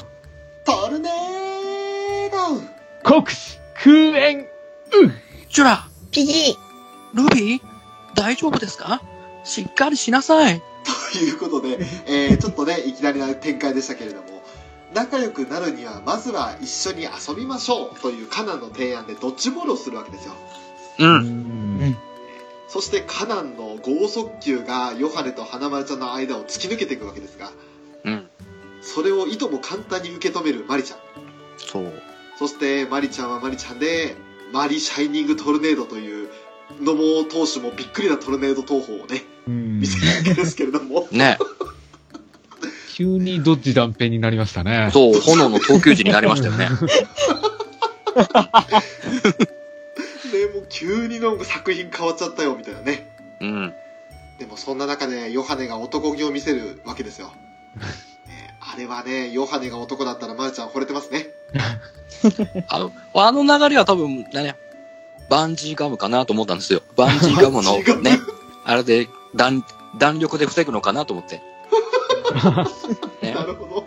Speaker 3: ド
Speaker 5: 国士空縁
Speaker 4: ジュラ
Speaker 8: ピギ
Speaker 4: ルビー大丈夫ですか？しっかりしなさい。
Speaker 3: ということで、えーちょっとね、いきなりな展開でしたけれども、仲良くなるにはまずは一緒に遊びましょうというカナンの提案でドッジボールをするわけですよ
Speaker 4: う。
Speaker 5: うんん。
Speaker 3: そしてカナンの剛速球がヨハネと花丸ちゃんの間を突き抜けていくわけですが
Speaker 4: うん。
Speaker 3: それをいとも簡単に受け止めるマリちゃん
Speaker 4: そう。
Speaker 3: そしてマリちゃんはマリちゃんでマリシャイニングトルネードという野茂投手もびっくりなトルネード投法をね
Speaker 5: うん
Speaker 3: 見せるわけですけれども
Speaker 4: ね。
Speaker 5: 急にドッジ断片になりましたね。
Speaker 4: そう、炎の投球時になりましたよね。
Speaker 3: でもう急になんか作品変わっちゃったよみたいなね
Speaker 4: うん。
Speaker 3: でもそんな中でヨハネが男気を見せるわけですよ、れはねヨハネが男だったらマルちゃん惚れてますね
Speaker 4: あの、あの流れは多分、ね、バンジーガムかなと思ったんですよ。バンジーガムのね、あれで弾、弾力で防ぐのかなと思って。ね
Speaker 3: な、るほど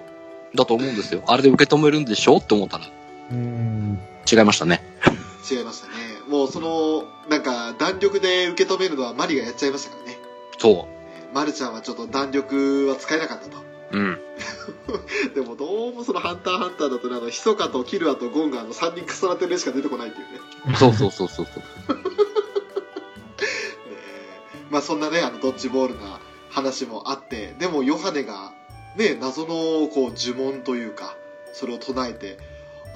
Speaker 4: だと思うんですよ。あれで受け止めるんでしょって思ったら、
Speaker 5: うん。
Speaker 4: 違いましたね。
Speaker 3: 違いましたねもうそのなんか弾力で受け止めるのはマリがやっちゃいましたからね
Speaker 4: そ
Speaker 3: マルちゃんはちょっと弾力は使えなかったと
Speaker 4: う。うん。
Speaker 3: でもどうもその「ハンターハンター」だとねあのヒソカとキルアとゴンがあの3人重なってる絵しか出てこないっていうね
Speaker 4: そうそうそうそうそう。
Speaker 3: ねまあそんなねあのドッジボールな話もあってでもヨハネがね謎のこう呪文というかそれを唱えて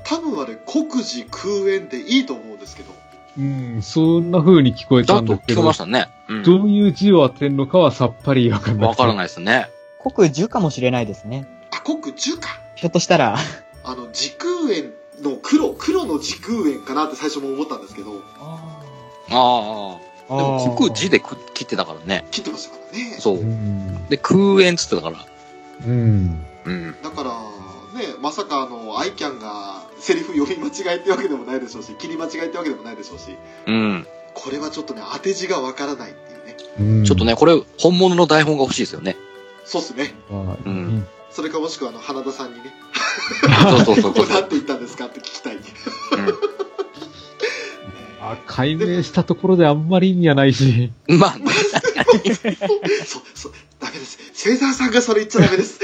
Speaker 3: 多分あれ国事空縁でいいと思うんですけど
Speaker 5: うん、そんな風に聞こえた
Speaker 4: だと聞こえ
Speaker 5: んだけど、
Speaker 4: ましたね。う
Speaker 5: どういう字を当てるのかはさっぱりわかん
Speaker 4: ん。
Speaker 5: ない。
Speaker 4: わからないですね。
Speaker 6: 国樹かもしれないですね。
Speaker 3: あ国樹か
Speaker 6: ひょっとしたら。
Speaker 3: あの時空縁の黒黒の時空縁かなって最初も思ったんですけど
Speaker 4: ああ。でも、国字でく切ってたからね。
Speaker 3: 切ってましたからね
Speaker 4: そうう。
Speaker 5: ん。
Speaker 4: で、空縁つってたから。
Speaker 5: うん。
Speaker 4: うん。
Speaker 3: だからねまさかあのアイキャンがセリフ読み間違いってわけでもないでしょうし切り間違いってわけでもないでしょうし
Speaker 4: うん。
Speaker 3: これはちょっとね当て字がわからないっていうね
Speaker 5: うん
Speaker 4: ちょっと。ね、これ、本物の台本が欲しいですよね。
Speaker 3: そうっすね。
Speaker 5: まあ
Speaker 4: うん。
Speaker 3: それかもしくはあの花田さんにね。
Speaker 4: そうそうそう
Speaker 3: なん て言ったんですかって聞きたい。
Speaker 5: あ解明したところであんまり意味はないし。
Speaker 4: うん。まあね、
Speaker 3: そうそうダメです。セザーさんがそれ言っちゃダメです。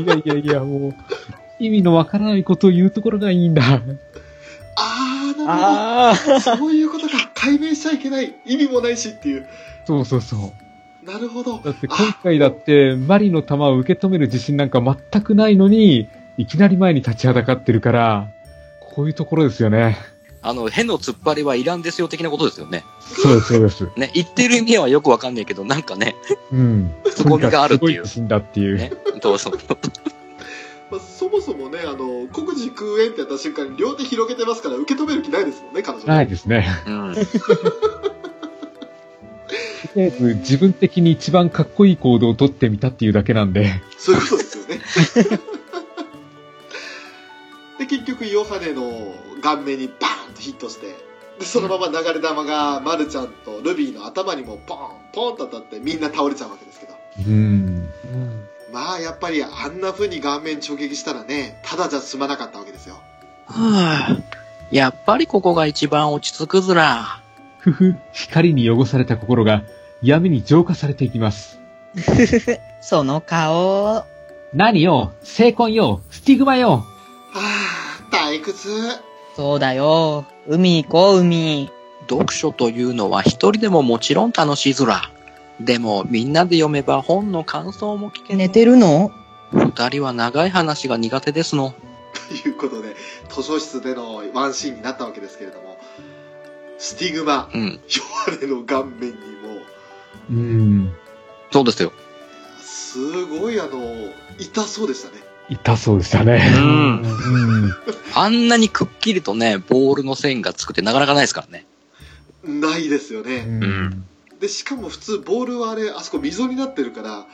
Speaker 5: いやいやいや、もう、意味のわからないことを言うところがいいんだ。
Speaker 3: あーなる
Speaker 6: あ
Speaker 3: ほど。そういうことか。解明しちゃいけない。意味もないしっていう。
Speaker 5: そうそうそう。
Speaker 3: なるほど
Speaker 5: だって今回だって、マリの弾を受け止める自信なんか全くないのに、いきなり前に立ちはだかってるから、こういうところですよね。
Speaker 4: あの、変の突っ張りはいらんですよ的なことですよね。
Speaker 5: そうです、そうです。
Speaker 4: ね、言ってる意味はよくわかんないけど、なんかね、
Speaker 5: うん。
Speaker 4: ツッコミがあるっていう
Speaker 5: すごい自信だっていう。
Speaker 4: ね、どうぞ。
Speaker 3: まあ、そもそもねあの国事空縁ってやった瞬間に両手広げてますから受け止める気ないですもんね彼女
Speaker 5: ないですね。
Speaker 4: うん。
Speaker 5: とりあえず自分的に一番かっこいい行動をとってみたっていうだけなんで。
Speaker 3: そういうことですよね で結局ヨハネの顔面にバーンとヒットしてでそのまま流れ弾がマルちゃんとルビーの頭にもポンポンと当たってみんな倒れちゃうわけですけど
Speaker 5: うん。
Speaker 3: まあやっぱりあんな風に顔面直撃したらねただじゃ済まなかったわけですよ
Speaker 4: はあ、やっぱりここが一番落ち着くずら。
Speaker 5: ふふ、光に汚された心が闇に浄化されていきます。
Speaker 8: その顔。
Speaker 5: 何よ精魂よスティグマよ
Speaker 3: はあ退屈
Speaker 8: そうだよ。海行こう、海。
Speaker 4: 読書というのは一人でももちろん楽しいずら。でもみんなで読めば本の感想も聞け
Speaker 8: 寝てるの？
Speaker 4: 二人は長い話が苦手ですの。
Speaker 3: ということで図書室でのワンシーンになったわけですけれどもスティグマ
Speaker 4: うん。
Speaker 3: ヨハネの顔面にも
Speaker 5: うん。
Speaker 4: そうですよ。
Speaker 3: すごいあの痛そうでしたね
Speaker 5: 痛そうでしたね。
Speaker 4: うん
Speaker 5: うん。
Speaker 4: あんなにくっきりとね、ボールの線がつくってなかなかないですからね。
Speaker 3: ないですよね、
Speaker 5: うん。
Speaker 3: でしかも普通ボールはあれあそこ溝になってるから あ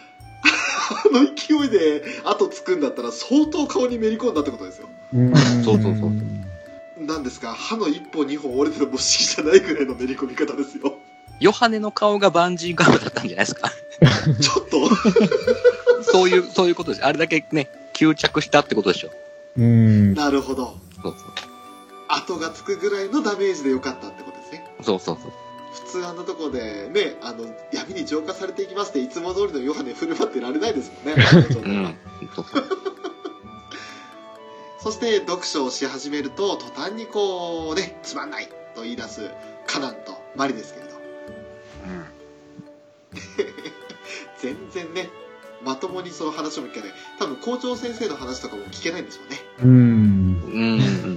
Speaker 3: の勢いで後つくんだったら相当顔にめり込んだってことですよ
Speaker 5: うん
Speaker 4: そうそうそう
Speaker 3: なんですか歯の1本2本折れてるも不思議じゃないぐらいのめり込み方ですよ
Speaker 4: ヨハネの顔がバンジーガムだったんじゃないですか？
Speaker 3: ちょっと
Speaker 4: そういう、そういうことです。あれだけね、吸着したってことでしょ？
Speaker 5: うん。
Speaker 3: なるほど
Speaker 4: そう
Speaker 3: 後がつくぐらいのダメージでよかったってことですね
Speaker 4: そう。そうそうそう。
Speaker 3: 普通あんなとこでねあの闇に浄化されていきますっていつも通りのヨハネ振る舞ってられないですもんね
Speaker 4: うん。そうそう。
Speaker 3: そして読書をし始めると途端にこうねつまんないと言い出すカナンとマリですけ然ねまともにその話も聞けない多分校長先生の話とかも聞けないんでしょうね
Speaker 5: うーん。
Speaker 4: うん。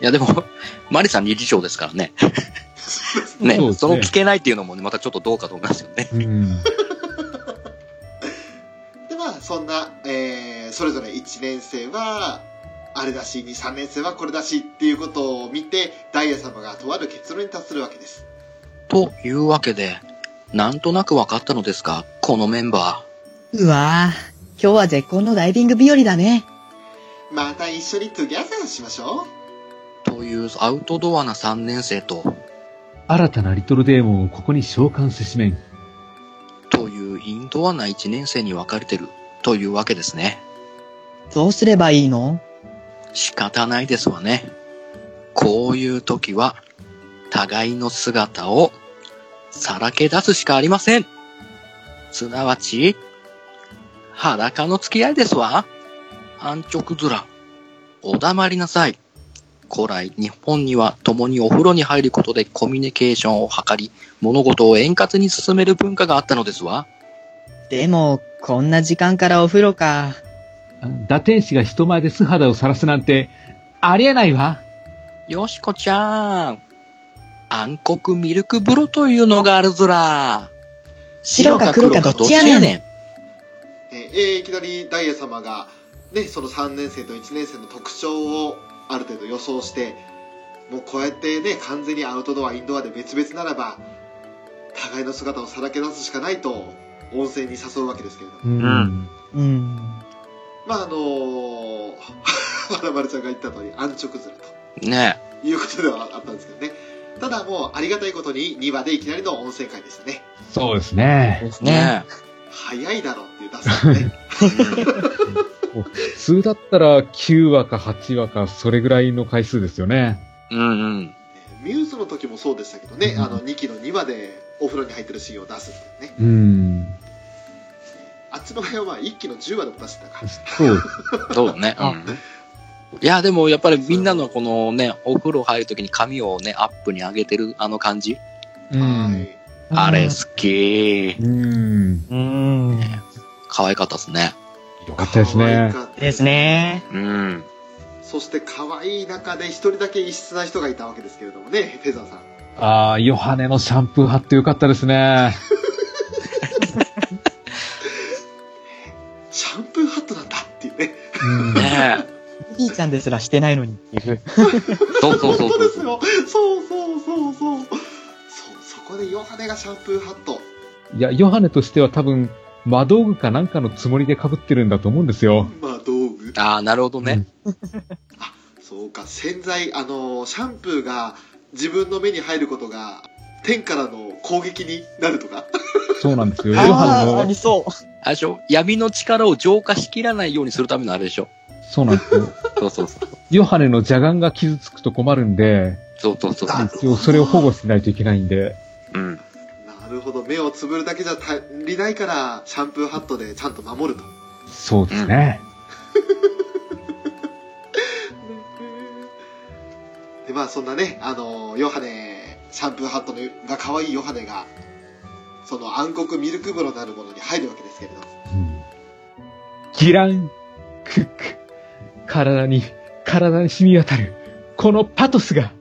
Speaker 4: いや、でも、マリさん理事長ですからね。ね、
Speaker 5: そうですね
Speaker 4: その聞けないっていうのもね、またちょっとどうかと思いますよね。
Speaker 5: うん。
Speaker 3: でまあそんな、えーそれぞれ1年生はあれだし23年生はこれだしっていうことを見てダイヤ様がとある結論に達するわけです
Speaker 4: というわけで、なんとなく分かったのですが、このメンバ
Speaker 8: うわぁ、今日は絶好のダイビング日和だね。
Speaker 3: また一緒に together しましょう
Speaker 4: ーというアウトドアな3年生と、
Speaker 5: 新たなリトルデーモンをここに召喚せしめん。
Speaker 4: というインドアな1年生に分かれてるというわけですね。
Speaker 8: どうすればいいの？
Speaker 4: 仕方ないですわね。こういう時は、互いの姿をさらけ出すしかありません。すなわち、裸の付き合いですわ。安直面。お黙りなさい。古来、日本には共にお風呂に入ることでコミュニケーションを図り、物事を円滑に進める文化があったのですわ。
Speaker 8: でも、こんな時間からお風呂か。
Speaker 5: 打天使が人前で素肌を晒すなんて、ありえないわ。
Speaker 4: よしこちゃん。暗黒ミルク風呂というのがあるずら。
Speaker 8: 白か黒かどっちやねん。
Speaker 3: えーえーいきなりダイヤ様がねその3年生と1年生の特徴をある程度予想してもうこうやってね完全にアウトドアインドアで別々ならば互いの姿をさらけ出すしかないと温泉に誘うわけですけれども
Speaker 5: うん。
Speaker 8: うん。
Speaker 3: まああのー、花丸ちゃんが言った通り安直ずる
Speaker 4: ね
Speaker 3: ということではあったんですけどねただもうありがたいことに2話でいきなりの温泉会でしたね
Speaker 5: そうですね。
Speaker 8: です
Speaker 4: え。ね
Speaker 3: 早いだろうっていう出すのね
Speaker 4: え。
Speaker 5: 普通だったら9話か8話か、それぐらいの回数ですよね。
Speaker 4: うんうん。
Speaker 3: ミューズの時もそうでしたけどね、
Speaker 5: うん
Speaker 3: あの2期の2話でお風呂に入ってるシーンを出すっていうね
Speaker 5: うん。
Speaker 3: あっちの辺はまあ1期の10話でも出してたか
Speaker 5: そう。
Speaker 4: そうだね。うん。いや、でもやっぱりみんなのこのね、お風呂入るときに髪をね、アップに上げてるあの感じ。
Speaker 5: う
Speaker 3: は
Speaker 5: ん。
Speaker 3: い
Speaker 4: あれ好き。
Speaker 5: うん。
Speaker 8: うん。
Speaker 4: 可愛かったですね。
Speaker 5: よかったですね。
Speaker 3: かった
Speaker 8: ですね。
Speaker 4: うん。
Speaker 3: そして可愛い中で一人だけ異質な人がいたわけですけれどもねフェザーさん
Speaker 5: ああ、ヨハネのシャンプーハットよかったですね。
Speaker 3: シャンプーハットなんだっていうね
Speaker 5: うん。
Speaker 4: ねえ。
Speaker 8: ピーちゃんですらしてないのにっていう。
Speaker 4: そうそうそうそう
Speaker 3: そうですよそうそうそうそうそうそこでヨハネがシャンプーハット
Speaker 5: いや、ヨハネとしては多分、魔道具かなんかのつもりで被ってるんだと思うんですよ。
Speaker 3: まあ道具
Speaker 4: ああ、なるほどね。
Speaker 3: そうか洗剤あのシャンプーが自分の目に入ることが天からの攻撃になるとか
Speaker 5: そうなんですよ。ヨハ
Speaker 8: ああ、あ
Speaker 5: ネの
Speaker 8: り、そう。
Speaker 4: あれでしょ？闇の力を浄化しきらないようにするためのあれでしょ？
Speaker 5: そうなんですよ。
Speaker 4: そうそうそう。
Speaker 5: ヨハネの邪眼が傷つくと困るんで、
Speaker 4: そうそうそうそう。
Speaker 5: 一応それを保護しないといけないんで。
Speaker 4: うん。
Speaker 3: なるほど目をつぶるだけじゃ足りないからシャンプーハットでちゃんと守ると
Speaker 5: そうですね。
Speaker 3: でまあそんなねあのヨハネシャンプーハットのが可愛いヨハネがその暗黒ミルク風呂なるものに入るわけですけれど
Speaker 5: うんギラン、クック。体に、体に染み渡る。このパトスが、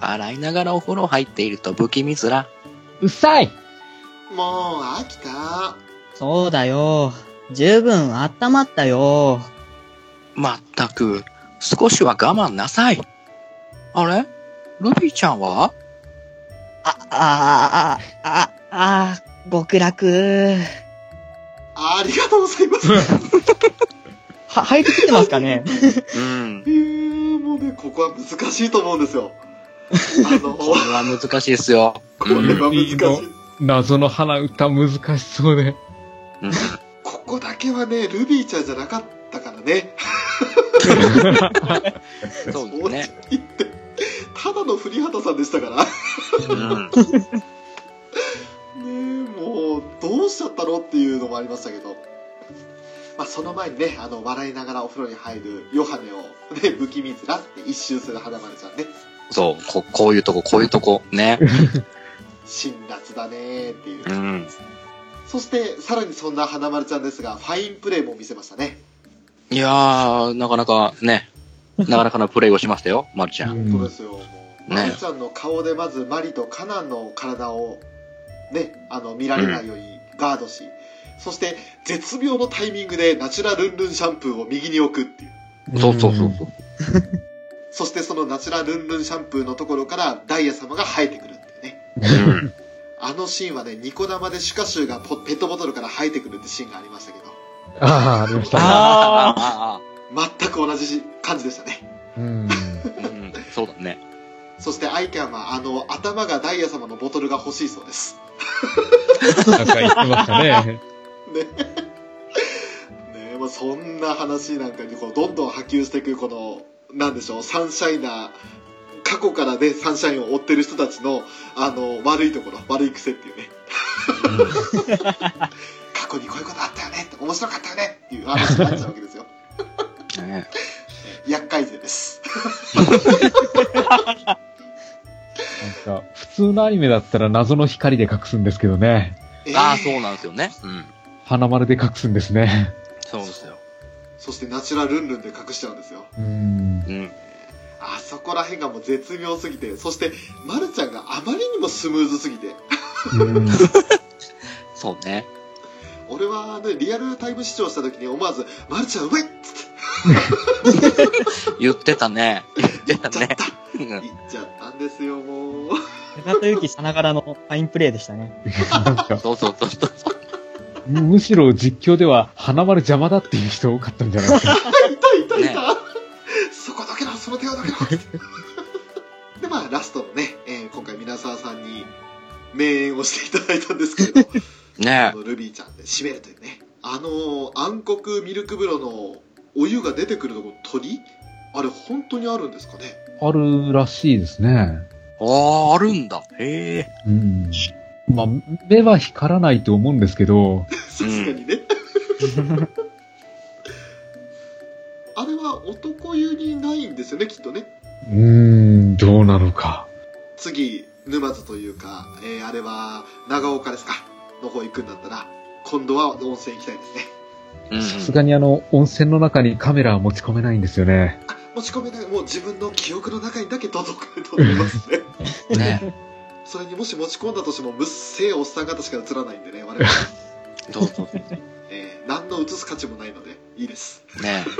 Speaker 4: 笑いながらお風呂入っていると不気味ずら。
Speaker 5: うっさい
Speaker 3: もう飽きた
Speaker 8: そうだよ。十分温まったよ。
Speaker 4: まったく、少しは我慢なさい。あれ？ルビーちゃんは？
Speaker 8: あ、あ、あ、あ、あ、極楽。
Speaker 3: ありがとうございます
Speaker 8: は、入ってきてますかね？
Speaker 4: うん。
Speaker 3: えーもうねここは難しいと思うんですよあの
Speaker 4: これは難しいですよ。
Speaker 3: これは難しい、
Speaker 5: 謎の鼻歌難しそうで。
Speaker 4: うん。
Speaker 3: ここだけはねルビーちゃんじゃなかったからね
Speaker 4: そうですね。
Speaker 3: 言ってただの古畑さんでしたから
Speaker 4: うん。
Speaker 3: ねえもうどうしちゃったの？っていうのもありましたけどまあ、その前にね、あの、笑いながらお風呂に入るヨハネを、ね、不気味面って一周する花丸ちゃんね。
Speaker 4: そう、ここういうとこ、こういうとこ、ね。
Speaker 3: 辛辣だねーっていう。
Speaker 4: うん。
Speaker 3: そして、さらにそんな花丸ちゃんですが、ファインプレーも見せましたね。
Speaker 4: いやー、なかなかね、なかなかなプレイをしましたよ、まるちゃん。
Speaker 5: うん
Speaker 3: 本当ですよ。もう、
Speaker 4: ね
Speaker 3: マリちゃんの顔でまずマリとカナンの体を、ね、あの、見られないようにガードし、そして、絶妙のタイミングでナチュラルンルンシャンプーを右に置くっていう。
Speaker 4: そうそうそうそう。
Speaker 3: そしてそのナチュラルンルンシャンプーのところからダイヤ様が生えてくるっていうね。
Speaker 4: うん。
Speaker 3: あのシーンはね、ニコ生でシュカシュがポペットボトルから生えてくるってシーンがありましたけど、
Speaker 5: ああ、ありましたね。
Speaker 6: あ
Speaker 4: あ
Speaker 3: 全く同じ感じでしたね。
Speaker 5: うん。
Speaker 4: あ、うん、そうだね。
Speaker 3: そしてアイキャンはあの頭がダイヤ様のボトルが欲しいそうです。
Speaker 5: なんか言ってましたね。
Speaker 3: ね。ねもうそんな話なんかにこうどんどん波及していくこの、なんでしょう、サンシャイナー、過去からね、サンシャインを追ってる人たちの、あの、悪いところ、悪い癖っていうね。過去にこういうことあったよねって、面白かったよねっていう話になっちゃうわけですよ。
Speaker 4: ね
Speaker 3: 厄介勢です。
Speaker 5: なんか、普通のアニメだったら謎の光で隠すんですけどね。
Speaker 3: えー
Speaker 4: ああ、そうなんですよね。うん。
Speaker 5: 花丸で隠すんですね。
Speaker 4: そうですよ。
Speaker 3: そしてナチュラルンルンで隠しちゃうんですよ。
Speaker 5: うん。
Speaker 4: うん。
Speaker 3: あそこら辺がもう絶妙すぎて、そして、まるちゃんがあまりにもスムーズすぎて、
Speaker 5: うん
Speaker 4: そうね。
Speaker 3: 俺はね、リアルタイム視聴した時に思わず、まるちゃん上っつって、
Speaker 4: 言ってたね。言ってたね。うん
Speaker 3: 言っちゃったんですよ、もう。
Speaker 6: あ、中田ゆきさながらのファインプレーでしたね。
Speaker 4: そうそうそうそう。
Speaker 5: むむしろ実況では花丸邪魔だっていう人多かったんじゃないですか。
Speaker 3: いたいたいた、
Speaker 4: ね
Speaker 3: そこだけろ、その手をだけろ で、まあ、ラストのね、えー今回皆沢さんに名演をしていただいたんですけれど、
Speaker 4: ね
Speaker 3: ルビーちゃんで締めるというね。あの、暗黒ミルク風呂のお湯が出てくるところ、鳥？あれ本当にあるんですかね？
Speaker 5: あるらしいですね。
Speaker 4: ああ、あるんだ。へえ。
Speaker 5: うん。まあ、目は光らないと思うんですけど、
Speaker 3: さすがにね。あれは男湯にないんですよね、きっとね。
Speaker 5: うーん、どうなのか。
Speaker 3: 次、沼津というか、えーあれは長岡ですか、の方行くんだったら、今度は温泉行きたいですね。
Speaker 4: うん
Speaker 5: さすがにあの、温泉の中にカメラは持ち込めないんですよね。
Speaker 3: あ、持ち込めない、もう自分の記憶の中にだけ届くと思いますね。
Speaker 4: う ん。ね
Speaker 3: それにもし持ち込んだとしても、むっせえおっさん方しか映らないんでね、我々。
Speaker 4: そうそうそう。
Speaker 3: えー何の映す価値もないので、いいです。
Speaker 4: ね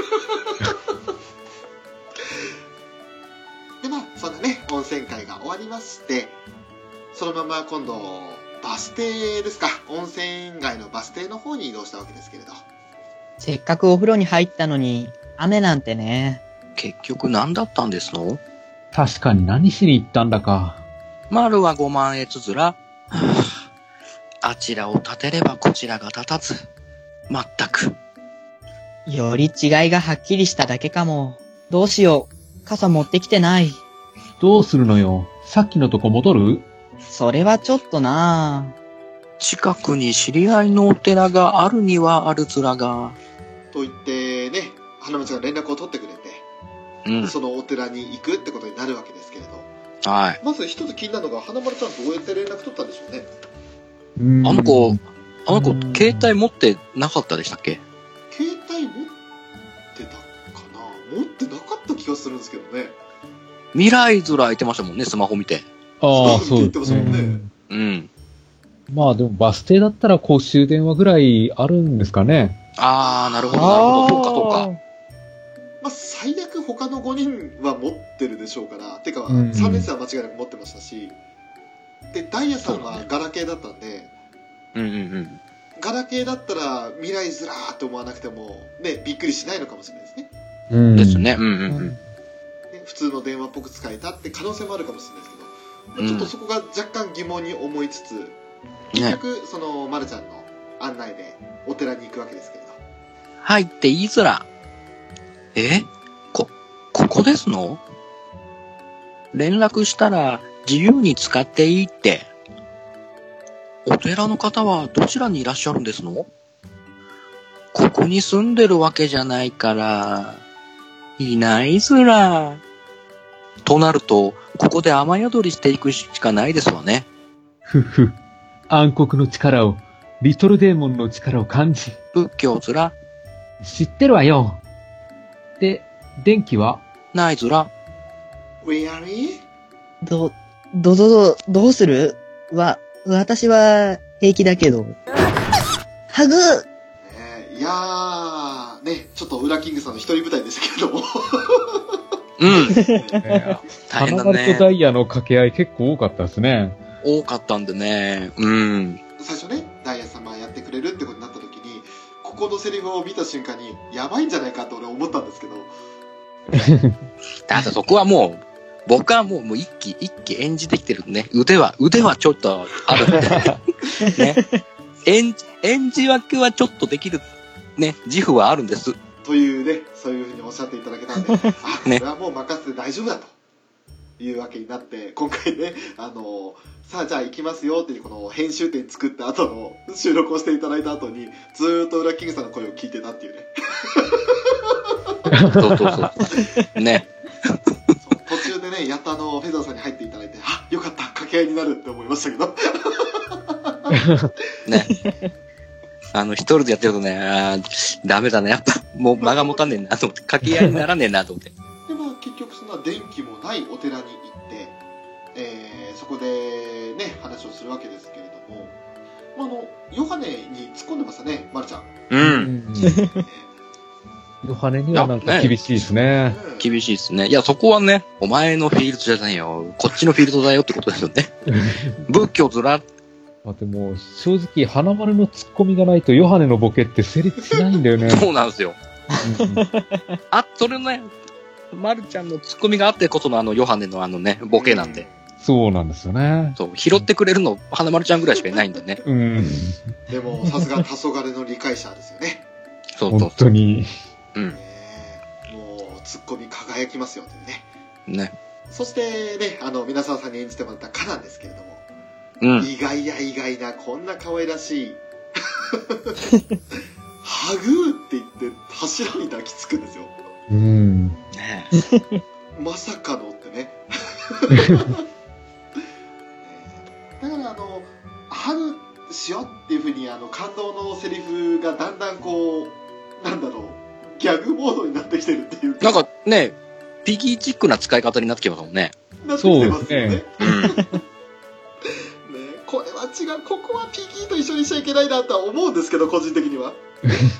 Speaker 3: で、まあ、そんなね、温泉会が終わりまして、そのまま今度、バス停ですか、温泉街のバス停の方に移動したわけですけれど。
Speaker 6: せっかくお風呂に入ったのに、雨なんてね。
Speaker 4: 結局何だったんですの？
Speaker 5: 確かに何しに行ったんだか。
Speaker 4: 丸は5万円つづら。はあ、あちらを立てればこちらが立たず。まったく。
Speaker 6: より違いがはっきりしただけかも。どうしよう。傘持ってきてない。
Speaker 5: どうするのよさっきのとこ戻る？
Speaker 6: それはちょっとな
Speaker 4: 近くに知り合いのお寺があるにはあるずらが。
Speaker 3: と言ってね、花道が連絡を取ってくれて、
Speaker 4: うん。
Speaker 3: そのお寺に行くってことになるわけです
Speaker 4: はい。
Speaker 3: まず一つ気になるのが、花丸ちゃんどうやって連絡取ったんでしょうね。
Speaker 4: あの子、あの子
Speaker 5: うん、
Speaker 4: 携帯持ってなかったでしたっけ？
Speaker 3: 携帯持ってたかな？持ってなかった気がするんですけどね。
Speaker 4: 未来ずら空いてましたもんね、スマホ見て。
Speaker 5: ああ、そう
Speaker 3: そう言ってましたもんね
Speaker 5: うん
Speaker 4: うん。
Speaker 5: まあでもバス停だったら公衆電話ぐらいあるんですかね。
Speaker 4: あー、なるほど、なるほど。そうか、そうか。
Speaker 3: まあ、最悪他の5人は持ってるでしょうから、てか、
Speaker 5: うん
Speaker 3: 3年生は間違いなく持ってましたし、で、ダイヤさんはガラケーだったんで、
Speaker 4: うんうんうん。
Speaker 3: ガラケーだったら未来ずらーって思わなくても、ね、びっくりしないのかもしれないですね。
Speaker 5: うん
Speaker 4: です。ね。うんうんうん。
Speaker 3: ね普通の電話っぽく使えたって可能性もあるかもしれないですけど、ちょっとそこが若干疑問に思いつつ、結
Speaker 4: ね。
Speaker 3: 局、その、まるちゃんの案内でお寺に行くわけですけれど、
Speaker 4: 入っていいずら。え？こ、ここですの？連絡したら自由に使っていいって。お寺の方はどちらにいらっしゃるんですの？ここに住んでるわけじゃないから、いないずら。となると、ここで雨宿りしていくしかないですわね。
Speaker 5: ふふ。暗黒の力を、リトルデーモンの力を感じ、
Speaker 4: 仏教ずら、
Speaker 5: 知ってるわよ。で、電気は？
Speaker 4: ないずら。
Speaker 3: We are in?
Speaker 8: ど、ど、ど、ど、どうする？わ、私は平気だけど。ハグ
Speaker 3: ねいやー、ね、ちょっとウラキングさんの一人舞台でしたけれども。
Speaker 4: うん。
Speaker 5: え
Speaker 4: 大変だ
Speaker 5: 花丸と
Speaker 4: ね。
Speaker 5: ダイヤの掛け合い結構多かったですね。
Speaker 4: 多かったんでね。うん。
Speaker 3: 最初ね、ダイヤ様やってくれるってここのセリフを見た瞬間に、やばいんじゃないかと俺思ったんですけど、
Speaker 4: だってそこはもう、僕はもうもう一気一気演じてきてるね。腕は、腕はちょっとあるんで。ね。演じ、演じ分けはちょっとできる、ね、自負はあるんです。
Speaker 3: というね、そういうふうにおっしゃっていただけたんで、あ、こ
Speaker 4: ね
Speaker 3: れはもう任せて大丈夫だと。いうわけになって、今回ね、あの、さあじゃあ行きますよっていうこの編集点作った後の収録をしていただいた後に、ずーっとウラキングさんの声を聞いてたっていうね。
Speaker 4: そうそうそう。ね。
Speaker 3: 途中でね、やっとあの、フェザーさんに入っていただいて、あ、よかった、掛け合いになるって思いましたけど。
Speaker 4: ね。あの、一人でやってるとね、あーダメだね。やっぱ、もう間が持たねえなと思って、掛け合いにならねえなと思って。
Speaker 3: で、まあ結局そんな電気もないお寺に行って、えーそこでね、話をするわけですけれども、まあ、あの、ヨハネに突っ込んでましたね、まるちゃん。
Speaker 4: う。
Speaker 5: うんん。ヨハネにはなんか厳しいですね。
Speaker 4: 厳しいですね。いや、そこはね、お前のフィールドじゃないよ。こっちのフィールドだよってことですよね。仏教ずら、
Speaker 5: まあでも、正直、花丸の突っ込みがないとヨハネのボケって成立しないんだよね。
Speaker 4: そうなんですよ。
Speaker 5: うん
Speaker 4: あ、それね、まるちゃんのツッコミがあってこそのあのヨハネのあのね、ボケなんで。
Speaker 5: そうなんですよね。
Speaker 4: そう、拾ってくれるの、花丸ちゃんぐらいしかいないんでね。
Speaker 5: うん。
Speaker 3: でも、さすが黄昏の理解者ですよね。
Speaker 4: そうそ
Speaker 5: 本当に。
Speaker 4: う。
Speaker 3: ねもう、ツッコミ輝きますよというね。
Speaker 4: うん。ね。
Speaker 3: そしてね、あの、皆沢さんに演じてもらったカなんですけれども、
Speaker 4: うん。
Speaker 3: 意外や意外な、こんな可愛らしい、ハグーって言って柱に抱きつくんですよ。
Speaker 5: うん。
Speaker 4: ね
Speaker 3: まさかのってね。にあの感動のセリフがだんだんこう、なんだろう、ギャグモードになってきてるっていう
Speaker 4: なんかね、ピギーチックな使い方になってきますもんね。
Speaker 3: なってきてますよね。ね
Speaker 4: うん。
Speaker 3: これは違う、ここはピギーと一緒にしちゃいけないなとは思うんですけど、個人的には。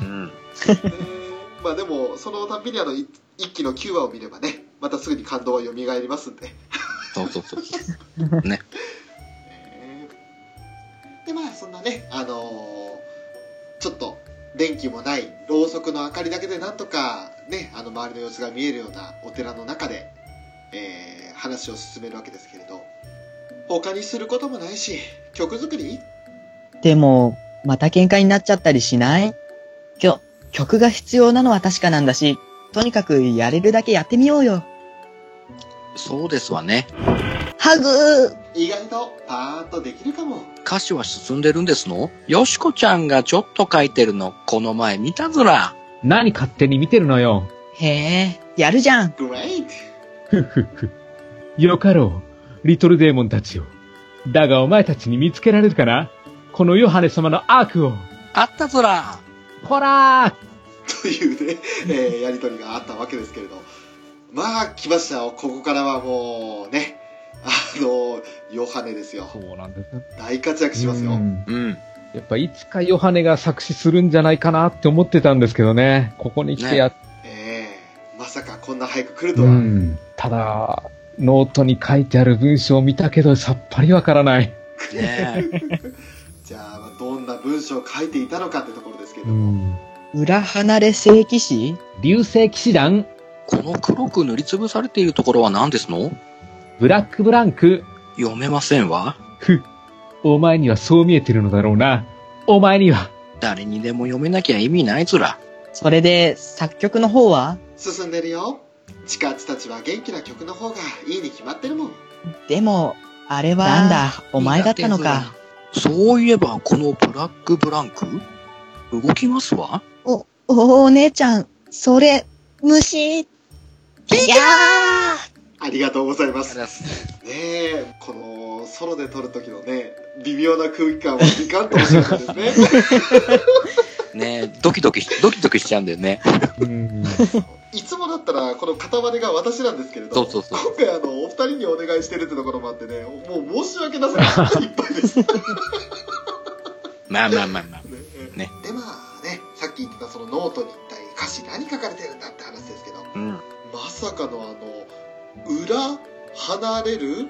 Speaker 4: うん。
Speaker 3: ね まあでも、そのたんびにあの、い一期の9話を見ればね、またすぐに感動は蘇りますんで。
Speaker 4: そうそうそう。ね。
Speaker 3: ねで、まあそんなね、あのーちょっと、電気もない、ろうそくの明かりだけでなんとか、ね、あの周りの様子が見えるようなお寺の中で、えー話を進めるわけですけれど、他にすることもないし、曲作り？
Speaker 8: でも、また喧嘩になっちゃったりしない？きょ、曲が必要なのは確かなんだし、とにかくやれるだけやってみようよ。
Speaker 4: そうですわね。
Speaker 8: ハグ
Speaker 3: 意外とパーッとできるかも。
Speaker 4: 歌詞は進んでるんですの？よしこちゃんがちょっと書いてるの、この前見たずら。
Speaker 5: 何勝手に見てるのよ。
Speaker 8: へえ、やるじゃん。
Speaker 3: グレイト
Speaker 5: ふふふ。よかろう、リトルデーモンたちを。だがお前たちに見つけられるかな？このヨハネ様の悪を。
Speaker 4: あったずら。
Speaker 5: ほらー
Speaker 3: というね、えーやりとりがあったわけですけれど。まあ、来ましたよ。ここからはもうね、あの、ヨハネですよ。
Speaker 5: そうなんですよ。
Speaker 3: 大活躍しますよ。
Speaker 5: うん
Speaker 4: うん。
Speaker 5: やっぱいつかヨハネが作詞するんじゃないかなって思ってたんですけどね。ここに来てやっ、
Speaker 3: ええまさかこんな早く来ると
Speaker 5: う
Speaker 3: は。
Speaker 5: ん。ただ、ノートに書いてある文章を見たけどさっぱりわからない。
Speaker 4: ね
Speaker 3: じゃあ、どんな文章を書いていたのかってところですけども。
Speaker 5: ん。
Speaker 8: 裏離れ聖騎士？
Speaker 5: 流星騎士団、
Speaker 4: この黒く塗りつぶされているところは何ですの？
Speaker 5: ブラックブランク。
Speaker 4: 読めませんわ。
Speaker 5: ふ、お前にはそう見えてるのだろうな。お前には。
Speaker 4: 誰にでも読めなきゃ意味ないずら。
Speaker 8: それで、作曲の方は？
Speaker 3: 進んでるよ。チカッチたちは元気な曲の方がいいに決まってるもん。
Speaker 8: でも、あれは。なんだ、お前だったのか。
Speaker 4: そういえば、このブラックブランク？動きますわ。
Speaker 8: お、おお姉ちゃん、それ、虫。いや
Speaker 3: ありがとうございます。
Speaker 4: ます。
Speaker 3: え、このソロで撮る時のね、微妙な空気感はいかんともしれないですね。
Speaker 4: ねドキドキし、ドキドキしちゃうんだよね。
Speaker 5: うん。
Speaker 3: いつもだったらこの片割れが私なんですけれど、
Speaker 4: そうそうそう
Speaker 3: 今回あの、お二人にお願いしてるってところもあってね、もう申し訳なさがいっぱいです。ね
Speaker 4: まあまあまあまあ。ね
Speaker 3: で、まあね、さっき言ってたそのノートに一体歌詞何書かれてるんだって話ですけど、
Speaker 4: うん。
Speaker 3: まさかのあの、裏、離れる、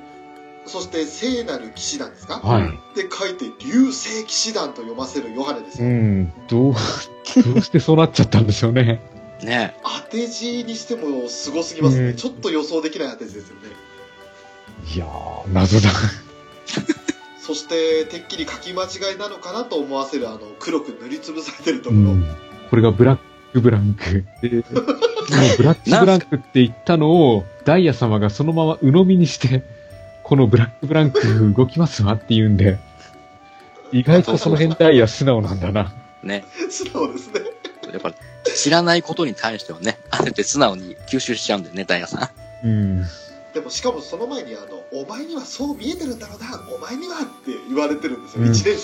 Speaker 3: そして聖なる騎士団ですか？
Speaker 5: はい。
Speaker 3: で書いて、流星騎士団と読ませるヨハネですよ。
Speaker 5: うん。どう、どうしてそうなっちゃったんでしょうね。
Speaker 4: ね
Speaker 3: 当て字にしてもすごすぎますね。
Speaker 5: うん
Speaker 3: ちょっと予想できない当て字ですよね。
Speaker 5: いやー、謎だ。
Speaker 3: そして、てっきり書き間違いなのかなと思わせるあの、黒く塗りつぶされてるところ。
Speaker 5: うん。これがブラックブランク。で、そのブラックブランクって言ったのを、ダイヤ様がそのまま鵜呑みにして、このブラックブランク動きますわって言うんで、意外とその辺ダイヤ素直なんだな。
Speaker 4: ね。
Speaker 3: 素直ですね。
Speaker 4: やっぱ、知らないことに対してはね、あえて素直に吸収しちゃうんだよね、ダイヤさ
Speaker 5: うん。
Speaker 3: でもしかもその前にあの、お前にはそう見えてるんだろうな、お前にはって言われてるんですよ、
Speaker 5: うん
Speaker 3: 1年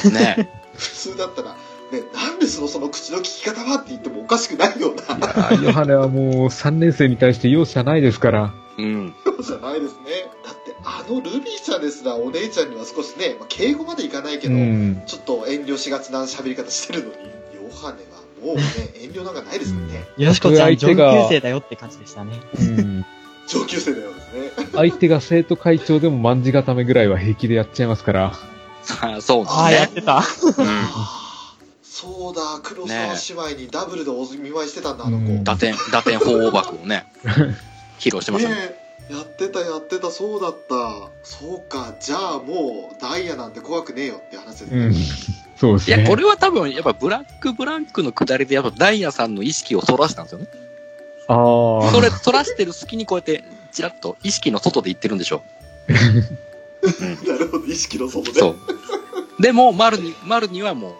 Speaker 3: 生に。
Speaker 4: ん。ね
Speaker 3: 普通だったら、ね、なんでそのその口の聞き方はって言ってもおかしくないような、
Speaker 5: あヨハネはもう3年生に対して容赦ないですから。
Speaker 4: うん。
Speaker 3: じゃないですね。だってあのルビーちゃんですらお姉ちゃんには少しね、まあ、敬語までいかないけ
Speaker 5: う
Speaker 3: ど、
Speaker 5: ん。
Speaker 3: ちょっと遠慮しがちな喋り方してるのに、ヨハネはもうね、遠慮なんかないですもんね。
Speaker 6: よしこちゃん上
Speaker 5: 相手が
Speaker 6: 級生だよって感じでしたね。
Speaker 5: うん。
Speaker 3: 上級生のようですね。
Speaker 5: 相手が生徒会長でも卍固めぐらいは平気でやっちゃいますから。
Speaker 4: さ あ、そう
Speaker 6: ああ、や
Speaker 4: だね
Speaker 6: っ。てた。
Speaker 4: うん。
Speaker 3: そうだ、黒沢姉妹にダブルでお見舞いしてたんだ、あの子。
Speaker 5: うん
Speaker 4: 打点、打点法王幕をね、披露してましたね。
Speaker 3: ねえやってたやってたそうだったそうかじゃあもうダイヤなんて怖くねえよって話ですね、
Speaker 5: うん。そうですね。
Speaker 4: いや、これは多分、やっぱブラックブランクの下りで、やっぱダイヤさんの意識をそらしたんですよね。
Speaker 5: ああ。
Speaker 4: それ、そらしてる隙にこうやって、ちらっと意識の外で言ってるんでしょ
Speaker 3: なるほど意識の外
Speaker 4: う。
Speaker 3: で
Speaker 4: そう。でも、丸に、丸にはもう、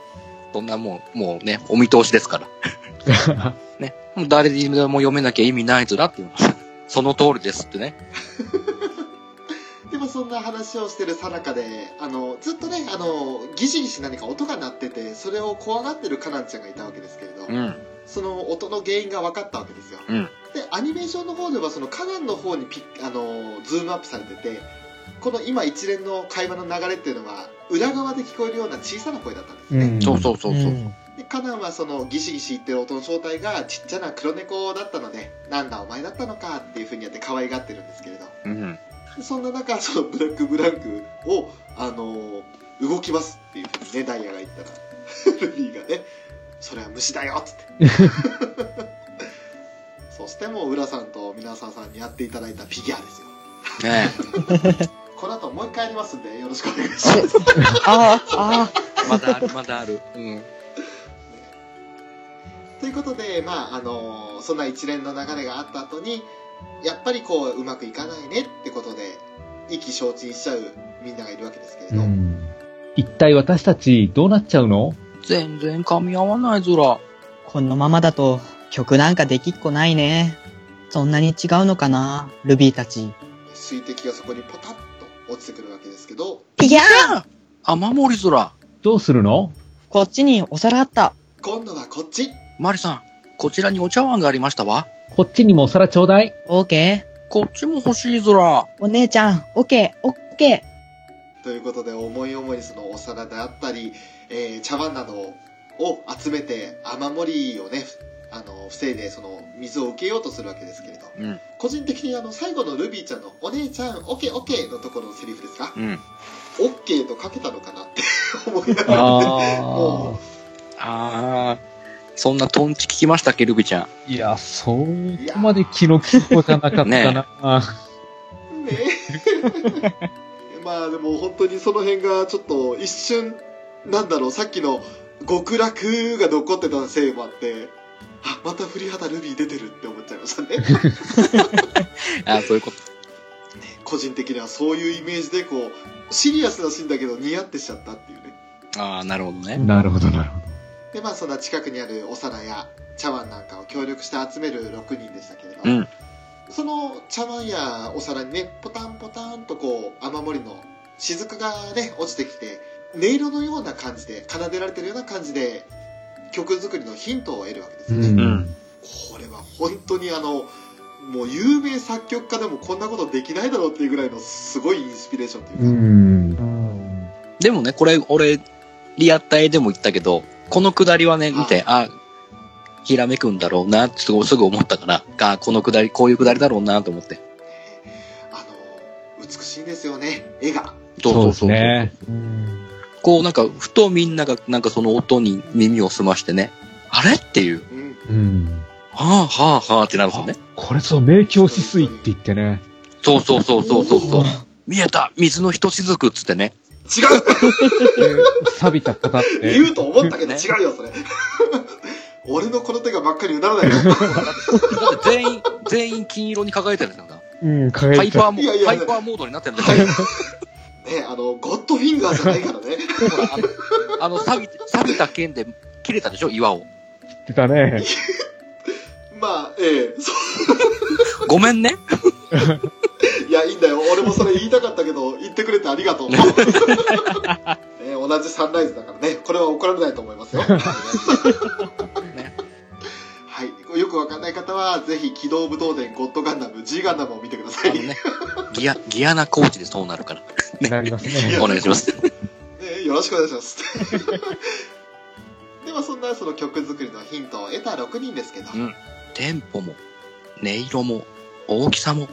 Speaker 4: そんなもう、もうね、お見通しですから。ね。誰にでも読めなきゃ意味ないずらっていうのは、その通りですってね。
Speaker 3: でもそんな話をしてるさなかであのずっとねあのギシギシ何か音が鳴っててそれを怖がってるカナンちゃんがいたわけですけれど、
Speaker 4: うん。
Speaker 3: その音の原因が分かったわけですよ、
Speaker 4: うん
Speaker 3: でアニメーションの方ではそのカナンの方にピッあのズームアップされててこの今一連の会話の流れっていうのは裏側で聞こえるような小さな声だったんですね、
Speaker 5: うん。
Speaker 4: そうそうそうそう。
Speaker 6: ん。
Speaker 3: でカナンはそのギシギシ言ってる音の正体がちっちゃな黒猫だったのでなんだお前だったのかっていうふうにやって可愛がってるんですけれど。
Speaker 4: うん。
Speaker 3: でそんな中そのブラックブランクをあのー動きますっていうふうにねダイヤが言ったら。ルビーがね。それは虫だよっつって。そしてもう浦さんと皆沢さんにやっていただいたフィギュアですよ。
Speaker 4: ね
Speaker 3: この後もう一回やりますんでよろしくお願いします
Speaker 6: ああ。
Speaker 4: まだある、まだある。うん。
Speaker 3: ということで、まああのそんな一連の流れがあった後にやっぱりこううまくいかないねってことで意気消沈しちゃうみんながいるわけですけれど、
Speaker 5: うん。一体私たちどうなっちゃうの？
Speaker 4: 全然噛み合わないずら。
Speaker 8: このままだと曲なんかできっこないね。そんなに違うのかな、ルビーたち。
Speaker 3: 水滴がそこにポタッと落ちてくるわけですけど
Speaker 8: いやー
Speaker 4: 雨漏り空。
Speaker 5: どうするの？
Speaker 8: こっちにお皿あった。
Speaker 3: 今度はこっち
Speaker 4: マリさん、こちらにお茶碗がありましたわ。
Speaker 5: こっちにもお皿ちょうだい。
Speaker 8: オーケ
Speaker 4: こっちも欲しいずら。
Speaker 8: ー。お姉ちゃん、オッケー、オッケ
Speaker 3: ということで思い思いにそのお皿であったり、えー茶碗などを集めて雨漏りをねあの防いでその水を受けようとするわけですけれど
Speaker 4: うん。
Speaker 3: 個人的にあの最後のルビーちゃんの「お姉ちゃんオッケーオッケー」のところのセリフですが
Speaker 4: うん。
Speaker 3: 「オッケー」とかけたのかなって 思いながらも
Speaker 5: あ
Speaker 4: あー、そんなトンチ聞きましたっけ、ルビちゃん。
Speaker 5: あ。いや、そこまで気の利く子じゃなかったな。
Speaker 4: ね
Speaker 3: ね まあでも本当にその辺がちょっと一瞬なんだろうさっきの極楽が残ってたせいもあってあまた振り肌ルビー出てるって思っちゃいましたね
Speaker 4: あーそういうこと。
Speaker 3: 個人的にはそういうイメージでこうシリアスなシーンだけど似合ってしちゃったっていうね
Speaker 4: ああ、なるほどね。
Speaker 5: なるほど、なるほ
Speaker 3: でまあそんな近くにあるお皿や茶碗なんかを協力して集める6人でしたけれど、
Speaker 4: うん
Speaker 3: その茶碗やお皿にねポタンポタンとこう雨漏りの雫がね落ちてきて音色のような感じで奏でられてるような感じで曲作りのヒントを得るわけですよね、
Speaker 4: うん。
Speaker 3: これは本当にあのもう有名作曲家でもこんなことできないだろうっていうぐらいのすごいインスピレーションというか、
Speaker 5: うん。
Speaker 4: でもね、これ、俺、リアタイでも言ったけど、このくだりはね、見て、あ、ひらめくんだろうな、ってすぐすぐ思ったから、あ、このくだり、こういうくだりだろうな、と思って。
Speaker 3: あの美しいんですよね絵が
Speaker 5: そうですね。
Speaker 4: こう、なんか、ふとみんなが、なんかその音に耳を澄ましてね、あれ？っていう、
Speaker 3: うん
Speaker 5: うん。
Speaker 4: はあはあはあってなるんですよね。
Speaker 5: これそう、明鏡止水って言ってね。
Speaker 4: そうそうそうそうそうそう。見えた水の一雫っつってね。
Speaker 3: 違う
Speaker 5: で錆びた方って。
Speaker 3: 言うと思ったけど
Speaker 4: ね
Speaker 3: 違うよそれ俺のこの手がばっかりうならないよ
Speaker 4: だって全員、全員金色に輝いてるんですよ。
Speaker 5: うん、
Speaker 4: ハ
Speaker 5: 輝いた。
Speaker 4: イパーモ
Speaker 3: いやいや
Speaker 4: ハイパーモードになってるんですよ。
Speaker 3: ねあのゴッドフィンガーじゃないからね
Speaker 4: ほら、あの、あの、錆び、錆びた剣で切れたでしょ岩を。
Speaker 5: ってたね。
Speaker 3: まあええそ
Speaker 4: ごめんね。
Speaker 3: いやいいんだよ俺もそれ言いたかったけど言ってくれてありがとう ね同じサンライズだからねこれは怒られないと思いますよはいよくわかんない方はぜひ機動武闘伝ゴッドガンダム G ガンダムを見てください、
Speaker 4: ね、ギア、ギアナコーチでそうなるから。ね
Speaker 5: なりますね。
Speaker 4: お願いします。
Speaker 3: えーよろしくお願いします。ではそんなその曲作りのヒントを得た6人ですけど、
Speaker 4: うんテンポも、音色も、大きさも、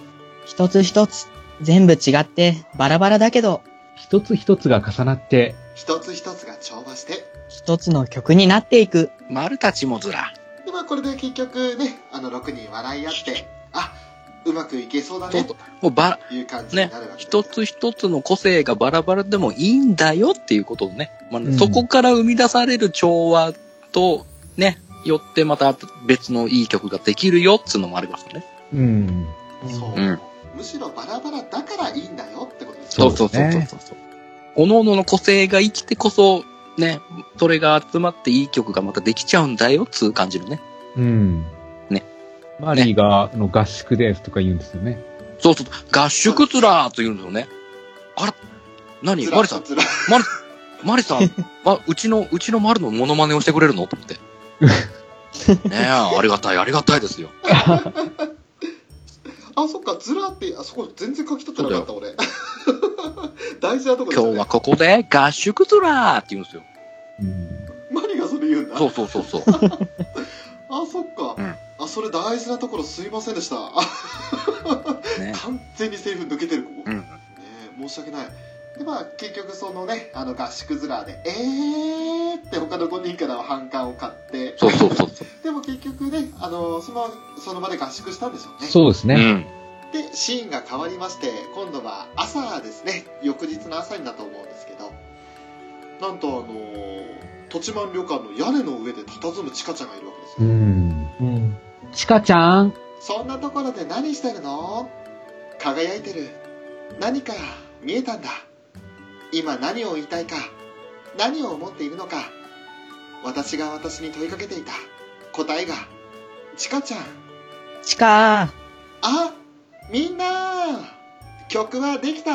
Speaker 8: 一つ一つ、全部違って、バラバラだけど、
Speaker 5: 一つ一つが重なって、
Speaker 3: 一つ一つが調和して、
Speaker 8: 一つの曲になっていく。
Speaker 4: 丸たちもずら。
Speaker 3: でまあこれで結局ね、あの6人笑い合って、あ、うまくいけそうだね
Speaker 4: もうば、
Speaker 3: という感じに
Speaker 4: ね
Speaker 3: なるわけです。
Speaker 4: 一つ一つの個性がバラバラでもいいんだよっていうことをね、まあ
Speaker 5: うん
Speaker 4: そこから生み出される調和と、ね、よってまた別のいい曲ができるよっつうのもありますよね。
Speaker 5: うん。
Speaker 3: そう、
Speaker 4: うん
Speaker 3: むしろバラバラだからいいんだよってことですよ
Speaker 4: そうそうそうそうそう。各々の個性が生きてこそ、ね、それが集まっていい曲がまたできちゃうんだよっつう感じのね。
Speaker 5: うん。
Speaker 4: ね。
Speaker 5: マリーが、あの合宿ですとか言うんですよね。
Speaker 4: そうそう、合宿つらーと言うんですよね。あら、何？マリさん、
Speaker 3: つら
Speaker 4: マリ、マリさん、ま、うちの、うちのマルのモノマネをしてくれるの？と思って。ねえ、ありがたい、ありがたいですよ。
Speaker 3: あ、そっか、ずらって、あそこ全然書き取ってなかった俺。大事なとこですよね
Speaker 4: 今日はここで合宿つらーって言うんですよ。
Speaker 5: うん。
Speaker 3: マリがそれ言うんだ？
Speaker 4: そうそうそうそう。
Speaker 3: あ、そっか。
Speaker 4: うん
Speaker 3: あ、それ大事なところすいませんでした。あ
Speaker 4: ね
Speaker 3: 完全にセリフ抜けてる、ここ。
Speaker 4: うん
Speaker 3: ねえ申し訳ない。で、まあ、結局そのね、あの合宿ズラーで、えーって他の5人からは反感を買って、
Speaker 4: そうそうそうそう。
Speaker 3: でも結局ね、あの、その、その場で合宿したんでしょうね。
Speaker 5: そうですね。
Speaker 4: うん。
Speaker 3: で、シーンが変わりまして、今度は朝ですね、翌日の朝になと思うんですけど、なんとあの、土地満旅館の屋根の上で佇むチカちゃんがいるわけですよ。
Speaker 5: うん。
Speaker 8: うん。
Speaker 5: チカちゃん、
Speaker 3: そんなところで何してるの？輝いてる。何か見えたんだ。今何を言いたいか、何を思っているのか、私が私に問いかけていた答えが、チカちゃん。
Speaker 8: チカ
Speaker 3: あ、みんな曲はできた？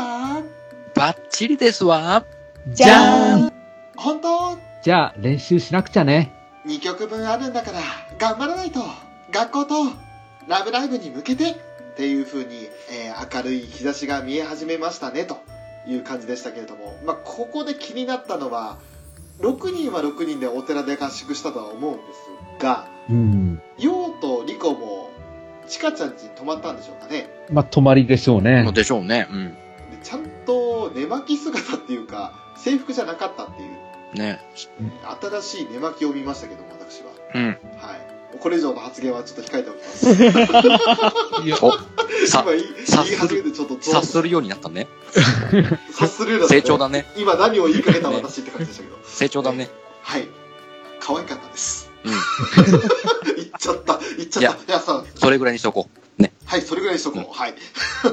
Speaker 4: バッチリですわ。
Speaker 8: ーじゃーん
Speaker 3: 本当？
Speaker 5: じゃあ練習しなくちゃね。
Speaker 3: 2曲分あるんだから頑張らないと学校とラブライブに向けてっていう風に、えー明るい日差しが見え始めましたねという感じでしたけれども、まあ、ここで気になったのは6人は6人でお寺で合宿したとは思うんですが
Speaker 5: うん。
Speaker 3: 陽とリコもチカちゃん家に泊まったんでしょうかね
Speaker 5: まあ、泊まりでしょうね。
Speaker 4: でしょうね。うん。
Speaker 3: でちゃんと寝巻き姿っていうか制服じゃなかったっていう
Speaker 4: ね。
Speaker 3: 新しい寝巻きを見ましたけども私は
Speaker 4: うん。
Speaker 3: はいこれ以上の発言はちょっと控えておきます
Speaker 5: いや
Speaker 4: お、さ、
Speaker 3: 今言い始めてちょっと
Speaker 4: 察するようになったね。
Speaker 3: 察するようになったね
Speaker 4: 成長だね。
Speaker 3: 今何を言いかけた私って感じでしたけど
Speaker 4: 成長だね。
Speaker 3: はい可愛かったです
Speaker 4: うん。
Speaker 3: 言っちゃった言っちゃった
Speaker 4: いや
Speaker 3: いやさ
Speaker 4: それぐらいにしとこう。ね。
Speaker 3: はいそれぐらいにしとこう、
Speaker 4: うん
Speaker 3: はい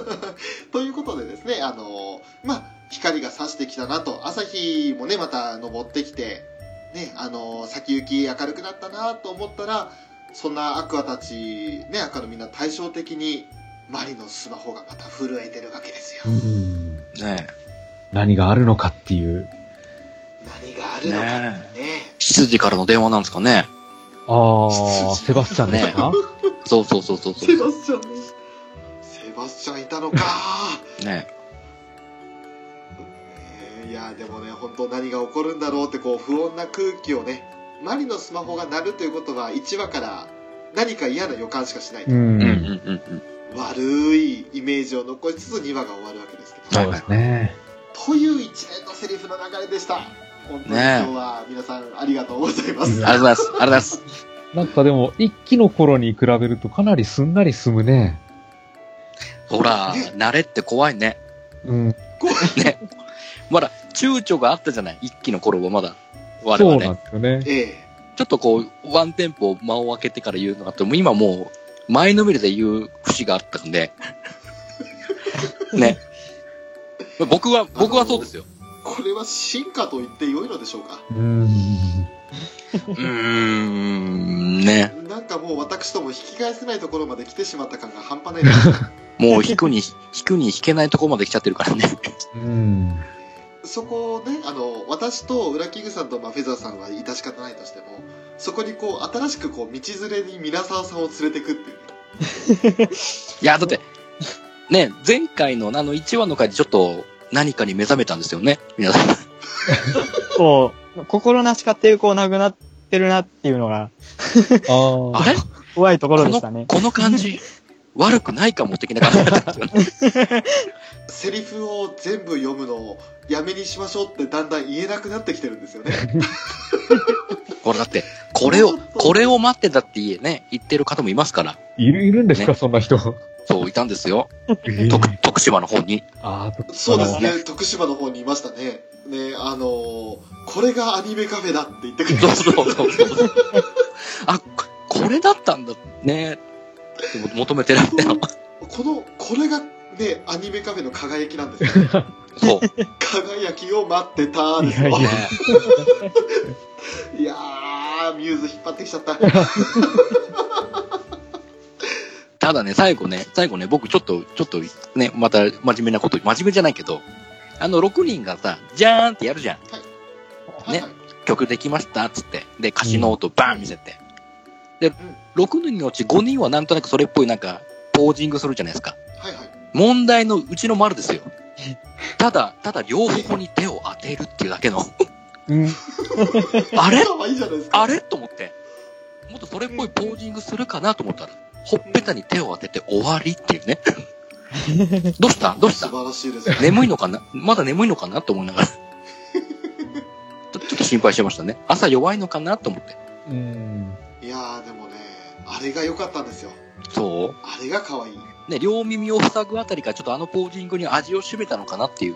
Speaker 3: ということでですねあのまあ光が差してきたなと朝日もねまた昇ってきてね、あの、先行き明るくなったなと思ったら、そんなアクアたち、ね、赤のみんな対照的に、マリのスマホがまた震えてるわけですよ。
Speaker 5: うん。
Speaker 4: ね
Speaker 5: 何があるのかっていう。
Speaker 3: 何があるのかね。
Speaker 4: 執事からの電話なんですかね。
Speaker 5: ああ、セバスチャンですか、
Speaker 4: そうそうそうそうそ
Speaker 3: セバスチャン。セバスチャンいたのか。
Speaker 4: う。ね
Speaker 3: えーいやでもね本当何が起こるんだろうってこう不穏な空気をねマリのスマホが鳴るということは1話から何か嫌な予感しかしない、
Speaker 5: う。
Speaker 4: うんんうんうんうん。
Speaker 3: 悪いイメージを残しつつ2話が終わるわけですけど、
Speaker 5: そうですね。
Speaker 3: という一連のセリフの流れでした本当に今日は皆さんありがとうございます、
Speaker 5: ね
Speaker 4: ありがとうございます。ありがとうございます。
Speaker 5: なんかでも、一期の頃に比べるとかなりすんなり進むね。
Speaker 4: ほら、慣れって怖いね。
Speaker 5: うん。
Speaker 4: ね。まだ、躊躇があったじゃない？一期の頃はまだ。我
Speaker 5: そうなん。ですよね。
Speaker 3: ええ
Speaker 4: ちょっとこう、ワンテンポ間を空けてから言うのがあって、もう今もう、前のめりで言う節があったんで。ね。僕は、僕はそうですよ。
Speaker 3: これは進化と言って良いのでしょうか？
Speaker 5: うん。
Speaker 4: うーん、ね。
Speaker 3: なんかもう私とも引き返せないところまで来てしまった感が半端ないです
Speaker 4: もう引くに、引くに引けないところまで来ちゃってるからね。
Speaker 5: うん。
Speaker 3: そこをね、あの、私とウラキングさんとまあフェザーさんは致し方ないとしても、そこにこう、新しくこう、道連れに皆沢さんを連れてくっていうね。
Speaker 4: いや、だって、ね、前回のあの1話の回でちょっと何かに目覚めたんですよね。皆さん。
Speaker 6: こう、心なしかっていうこうなくなってるなっていうのが
Speaker 5: ああ。
Speaker 4: あれ？
Speaker 6: 怖いところ
Speaker 4: この
Speaker 6: でしたね。
Speaker 4: この感じ、悪くないかも的な感じだったんですよね。
Speaker 3: セリフを全部読むのをやめにしましょうってだんだん言えなくなってきてるんですよね。
Speaker 4: これだって、これを、これを待ってたって言えね、言ってる方もいますから。
Speaker 5: いる、いるんですか、
Speaker 4: ね
Speaker 5: そんな人。
Speaker 4: そう、いたんですよ。
Speaker 5: ええ
Speaker 4: 徳徳島の方に。
Speaker 5: ああ、
Speaker 3: そうですね、徳島の方にいましたね。ね、あのーこれがアニメカフェだって言ってくれ
Speaker 4: そう
Speaker 3: た。
Speaker 4: そうそうそう。あ、ここれだったんだね。って求めてるんだよ。
Speaker 3: この、これがね、アニメカフェの輝きなんですよ。
Speaker 4: そう。
Speaker 3: 輝きを待ってたですよ。
Speaker 5: いやいや
Speaker 4: ね
Speaker 3: いやー、ミューズ引っ張ってきちゃった。
Speaker 4: ただね、最後ね、最後ね、僕ちょっと、ちょっとね、また真面目なこと、真面目じゃないけど、あの6人がさ、じゃーんってやるじゃん。ね
Speaker 3: はい
Speaker 4: 曲できましたっつって。で、歌詞の音バーン見せて。で、6人のうち5人はなんとなくそれっぽいなんか、ポージングするじゃないですか。問題のうちの丸ですよ。ただ、ただ両方に手を当てるっていうだけの。
Speaker 6: うん。
Speaker 4: あれ？
Speaker 3: 可愛いじゃないですか。
Speaker 4: あれ？と思って。もっとそれっぽいポージングするかなと思ったら、ほっぺたに手を当てて終わりっていうね。どうした？どうした？
Speaker 3: 素晴らしいですよ。
Speaker 4: 眠いのかな？まだ眠いのかなと思いながら。ち ょちょっと心配してましたね。朝弱いのかなと思って。
Speaker 5: うん。
Speaker 3: いやー、でもね、あれが良かったんですよ。
Speaker 4: そう？
Speaker 3: あれが可愛い。
Speaker 4: ね、両耳を塞ぐあたりからちょっとあのポージングに味を占めたのかなっていう、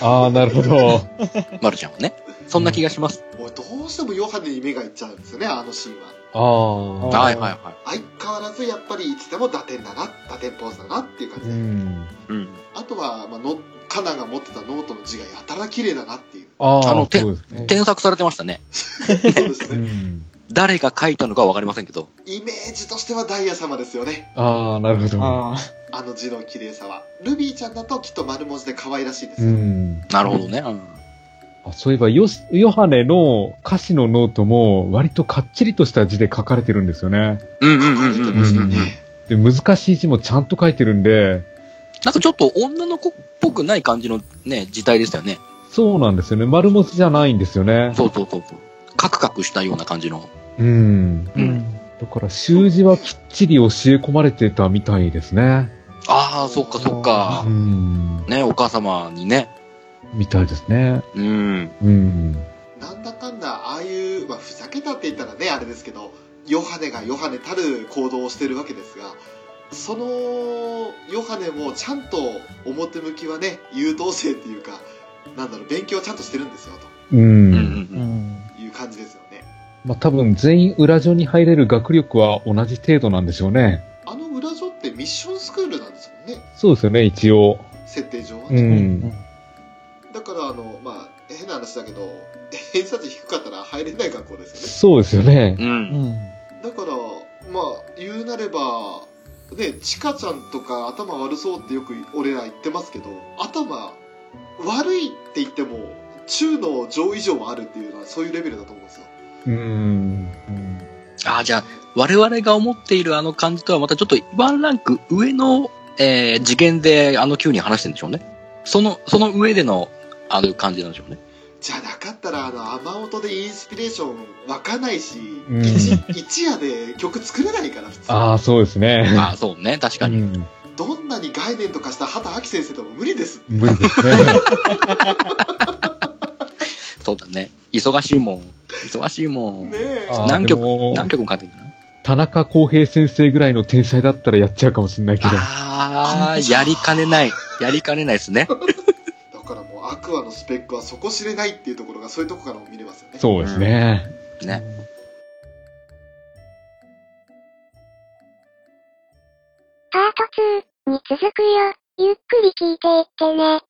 Speaker 5: ああ、なるほど。
Speaker 4: まるちゃんはね。そんな気がします。
Speaker 3: 俺どうしてもヨハネに目がいっちゃうんですよね、あのシーンは。
Speaker 5: ああ。
Speaker 4: はいはいは
Speaker 3: 相変わらずやっぱりいつでも堕天だな、堕天ポーズだなっていう感じで。
Speaker 5: うん。
Speaker 4: い。うん。
Speaker 3: あとは、まあ、の、カナが持ってたノートの字がやたら綺麗だなっていう。
Speaker 5: ああ、
Speaker 4: あの手
Speaker 5: そうですね。
Speaker 4: 添削されてましたね。
Speaker 3: そうですね。
Speaker 5: うん。
Speaker 4: 誰が書いたのかわかりませんけど。
Speaker 3: イメージとしてはダイヤ様ですよね。
Speaker 5: ああ、なるほど。
Speaker 6: あ
Speaker 3: あの字の綺麗さは。ルビーちゃんだときっと丸文字で可愛らしいです
Speaker 5: う
Speaker 3: よ。
Speaker 5: ん。
Speaker 4: なるほどね。うん
Speaker 5: あそういえば、ヨスヨハネの歌詞のノートも、割とかっちりとした字で書かれてるんですよね。
Speaker 4: うんうん
Speaker 3: 書かれて
Speaker 4: うんうん。
Speaker 3: ましたね。
Speaker 5: で、難しい字もちゃんと書いてるんで、
Speaker 4: なんかちょっと女の子っぽくない感じのね、字体でしたよね。
Speaker 5: そうなんですよね。丸文字じゃないんですよね。
Speaker 4: そうそうそうそう。カクカクしたような感じの。
Speaker 5: うん。
Speaker 6: あ。うん。
Speaker 5: だから、習字はきっちり教え込まれてたみたいですね。
Speaker 4: ああ、そっかそっか
Speaker 5: う。ん。
Speaker 4: ね、お母様にね。
Speaker 5: みたいですね。
Speaker 4: うん。
Speaker 5: うん。
Speaker 3: なんだかんだ、ああいう、まあ、ふざけたって言ったらね、あれですけど、ヨハネがヨハネたる行動をしてるわけですが、そのヨハネもちゃんと表向きはね、優等生っていうか、なんだろう、勉強はちゃんとしてるんですよ、
Speaker 5: う。
Speaker 4: うんうん
Speaker 6: う
Speaker 4: うん。
Speaker 5: まあ、多分全員裏女に入れる学力は同じ程度なんでしょうね。
Speaker 3: あの裏女ってミッションスクールなんですもんね、
Speaker 5: そうですよね、一応。
Speaker 3: 設定上は
Speaker 5: う
Speaker 3: ね。
Speaker 5: ん。
Speaker 3: だから、あの、まあ、変な話だけど、偏差値低かったら入れない学校ですよね。
Speaker 5: そうですよね。
Speaker 4: う。
Speaker 6: うんん。
Speaker 3: だから、まあ、言うなれば、ね、ちかちゃんとか頭悪そうってよく俺ら言ってますけど、頭悪いって言っても、中の上以上はあるっていうのはそういうレベルだと思うんですよ。
Speaker 5: うーん。
Speaker 4: ああ、じゃあ、我々が思っているあの感じとはまたちょっとワンランク上の、えー次元であの9人話してるんでしょうね。その、その上でのあの感じなんでしょうね。
Speaker 3: じゃなかったら、あの、雨音でインスピレーション湧かないし、
Speaker 5: うん
Speaker 3: 一一夜で曲作れないから、普通。
Speaker 5: ああ、そうですね。
Speaker 4: ああ、そうね。確かに。
Speaker 5: うん。
Speaker 3: どんなに概念とかした畑明先生でも無理です。
Speaker 5: 無理ですね。
Speaker 4: そうだね。忙しいもん。忙しいもん。
Speaker 3: ねえ。
Speaker 5: あー
Speaker 4: 何曲
Speaker 5: でも
Speaker 4: 何曲も書いてるな。
Speaker 5: 田中康平先生ぐらいの天才だったらやっちゃうかもしれないけど。
Speaker 4: ああ、やりかねない。やりかねないですね。
Speaker 3: だからもう、アクアのスペックは底知れないっていうところが、そういうとこからも見れますよね。
Speaker 5: そうですね。
Speaker 4: ね。
Speaker 1: パート2に続くよ。ゆっくり聞いていってね。